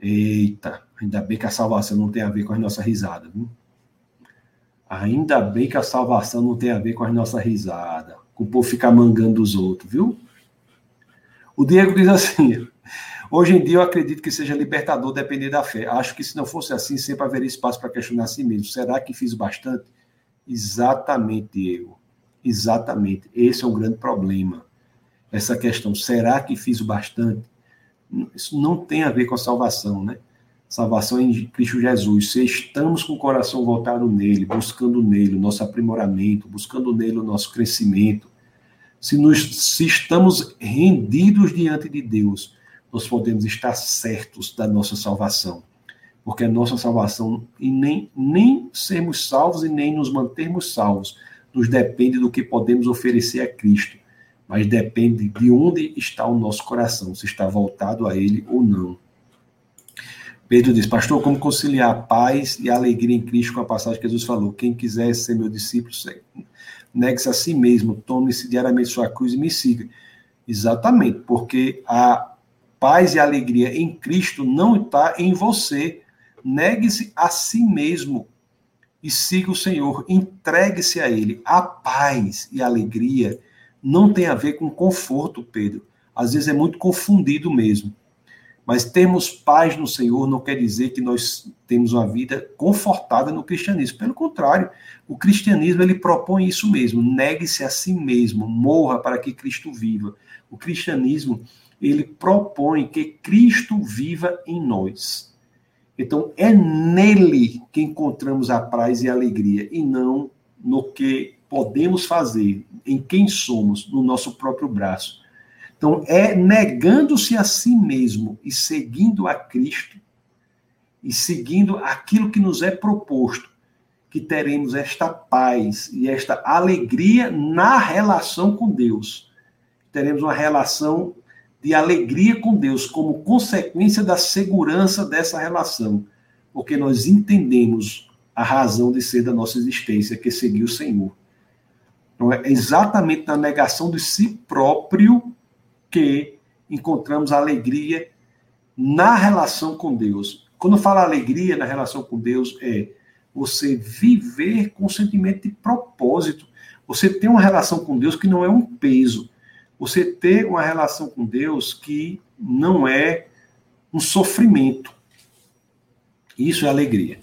Eita, ainda bem que a salvação não tem a ver com a nossa risada, viu? Ainda bem que a salvação não tem a ver com a nossa risada, com o povo ficar mangando os outros, viu? O Diego diz assim: Hoje em dia eu acredito que seja libertador depender da fé. Acho que se não fosse assim, sempre haveria espaço para questionar a si mesmo. Será que fiz bastante? Exatamente, Diego. Exatamente. Esse é um grande problema. Essa questão, será que fiz o bastante? Isso não tem a ver com a salvação, né? Salvação em Cristo Jesus. Se estamos com o coração voltado nele, buscando nele o nosso aprimoramento, buscando nele o nosso crescimento, se, nos, se estamos rendidos diante de Deus, nós podemos estar certos da nossa salvação. Porque a nossa salvação, e nem, nem sermos salvos e nem nos mantermos salvos, nos depende do que podemos oferecer a Cristo, mas depende de onde está o nosso coração, se está voltado a Ele ou não. Pedro diz, pastor, como conciliar paz e alegria em Cristo com a passagem que Jesus falou? Quem quiser ser meu discípulo, negue-se a si mesmo, tome-se diariamente sua cruz e me siga. Exatamente, porque a paz e alegria em Cristo não está em você. Negue-se a si mesmo e siga o Senhor, entregue-se a Ele. A paz e a alegria não tem a ver com conforto, Pedro. Às vezes é muito confundido mesmo. Mas termos paz no Senhor não quer dizer que nós temos uma vida confortável no cristianismo. Pelo contrário, o cristianismo ele propõe isso mesmo: negue-se a si mesmo, morra para que Cristo viva. O cristianismo ele propõe que Cristo viva em nós. Então, é nele que encontramos a paz e a alegria, e não no que podemos fazer, em quem somos, no nosso próprio braço. Então, é negando-se a si mesmo e seguindo a Cristo, e seguindo aquilo que nos é proposto, que teremos esta paz e esta alegria na relação com Deus. Teremos uma relação de alegria com Deus como consequência da segurança dessa relação, porque nós entendemos a razão de ser da nossa existência, que é seguir o Senhor. Então, é exatamente na negação de si próprio que encontramos alegria na relação com Deus. Quando eu falo alegria na relação com Deus, é você viver com sentimento de propósito. Você tem uma relação com Deus que não é um peso, você ter uma relação com Deus que não é um sofrimento. Isso é alegria.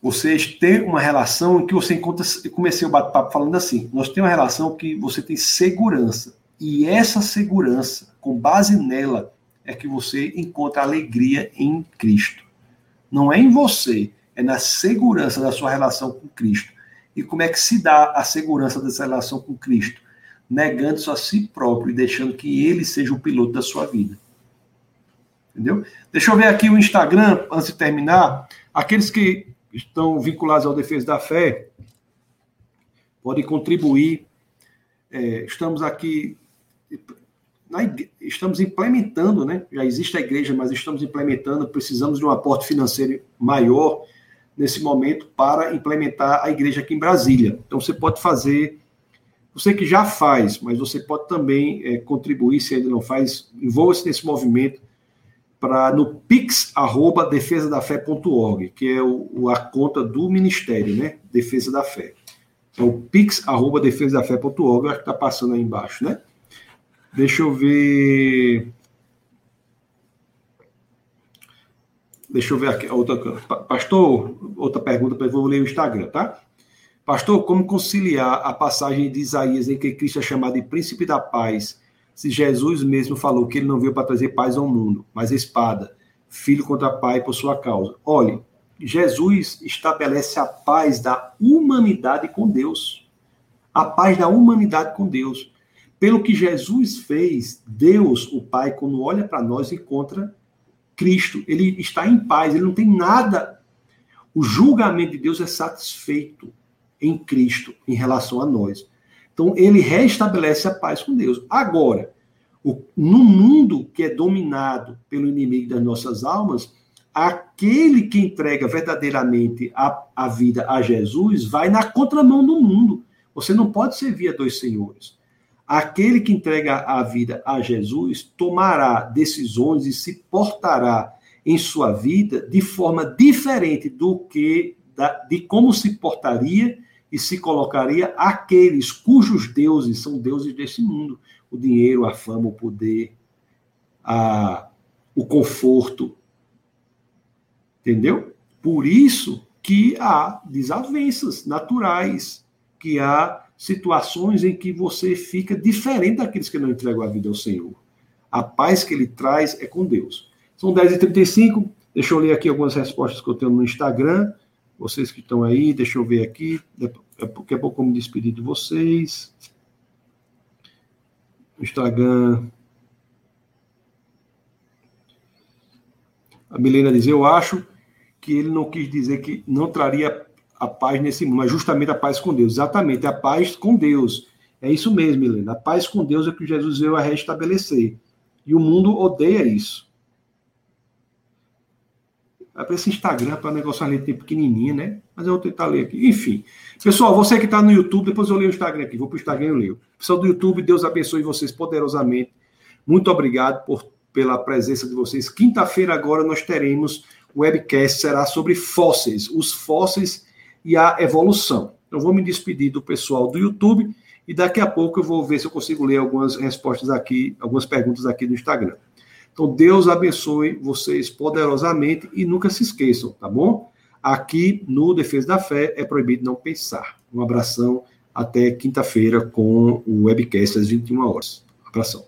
Vocês ter uma relação em que você encontra. Eu comecei o bate-papo falando assim: nós temos uma relação que você tem segurança. E essa segurança, com base nela, é que você encontra alegria em Cristo. Não é em você, é na segurança da sua relação com Cristo. E como é que se dá a segurança dessa relação com Cristo? negando-se a si próprio e deixando que ele seja o piloto da sua vida. Entendeu? Deixa eu ver aqui o Instagram, antes de terminar. Aqueles que estão vinculados ao Defesa da Fé podem contribuir. É, estamos aqui. Estamos implementando, né? Já existe a igreja, mas estamos implementando. Precisamos de um aporte financeiro maior nesse momento para implementar a igreja aqui em Brasília. Então você pode fazer você que já faz, mas você pode também é, contribuir, se ainda não faz, envolva-se nesse movimento para no pix@defesadafé.org, que é o, a conta do ministério, né? Defesa da Fé. É o pix@defesadafé.org, acho que está passando aí embaixo, né? Deixa eu ver. Deixa eu ver aqui outra. Pastor, outra pergunta, depois vou ler o Instagram, tá? Pastor, como conciliar a passagem de Isaías em que Cristo é chamado de príncipe da paz, se Jesus mesmo falou que ele não veio para trazer paz ao mundo, mas espada, filho contra pai por sua causa? Olhe, Jesus estabelece a paz da humanidade com Deus. A paz da humanidade com Deus. Pelo que Jesus fez, Deus, o Pai, quando olha para nós, encontra Cristo. Ele está em paz, ele não tem nada O julgamento de Deus é satisfeito em Cristo em relação a nós. Então, ele restabelece a paz com Deus. Agora, no mundo que é dominado pelo inimigo das nossas almas, aquele que entrega verdadeiramente a, a vida a Jesus vai na contramão do mundo. Você não pode servir a dois senhores. Aquele que entrega a vida a Jesus tomará decisões e se portará em sua vida de forma diferente do que da, de como se portaria e se colocaria aqueles cujos deuses são deuses desse mundo: o dinheiro, a fama, o poder, a, o conforto. Entendeu? Por isso que há desavenças naturais, que há situações em que você fica diferente daqueles que não entregam a vida ao Senhor. A paz que ele traz é com Deus. São 10h35. Deixa eu ler aqui algumas respostas que eu tenho no Instagram. Vocês que estão aí, deixa eu ver aqui. Daqui a pouco eu me despedir de vocês. Instagram. A Milena diz: Eu acho que ele não quis dizer que não traria a paz nesse mundo, mas justamente a paz com Deus. Exatamente, a paz com Deus. É isso mesmo, Milena. A paz com Deus é que Jesus veio a restabelecer. E o mundo odeia isso. Vai para esse Instagram para negócio ali ter pequenininha, né? Mas eu vou tentar ler aqui. Enfim. Pessoal, você que está no YouTube, depois eu leio o Instagram aqui. Vou para o Instagram e eu leio. Pessoal do YouTube, Deus abençoe vocês poderosamente. Muito obrigado por, pela presença de vocês. Quinta-feira agora nós teremos o webcast, será sobre fósseis. Os fósseis e a evolução. Eu vou me despedir do pessoal do YouTube e daqui a pouco eu vou ver se eu consigo ler algumas respostas aqui, algumas perguntas aqui no Instagram. Então, Deus abençoe vocês poderosamente e nunca se esqueçam, tá bom? Aqui no Defesa da Fé é proibido não pensar. Um abração até quinta-feira com o webcast às 21 horas. Abração.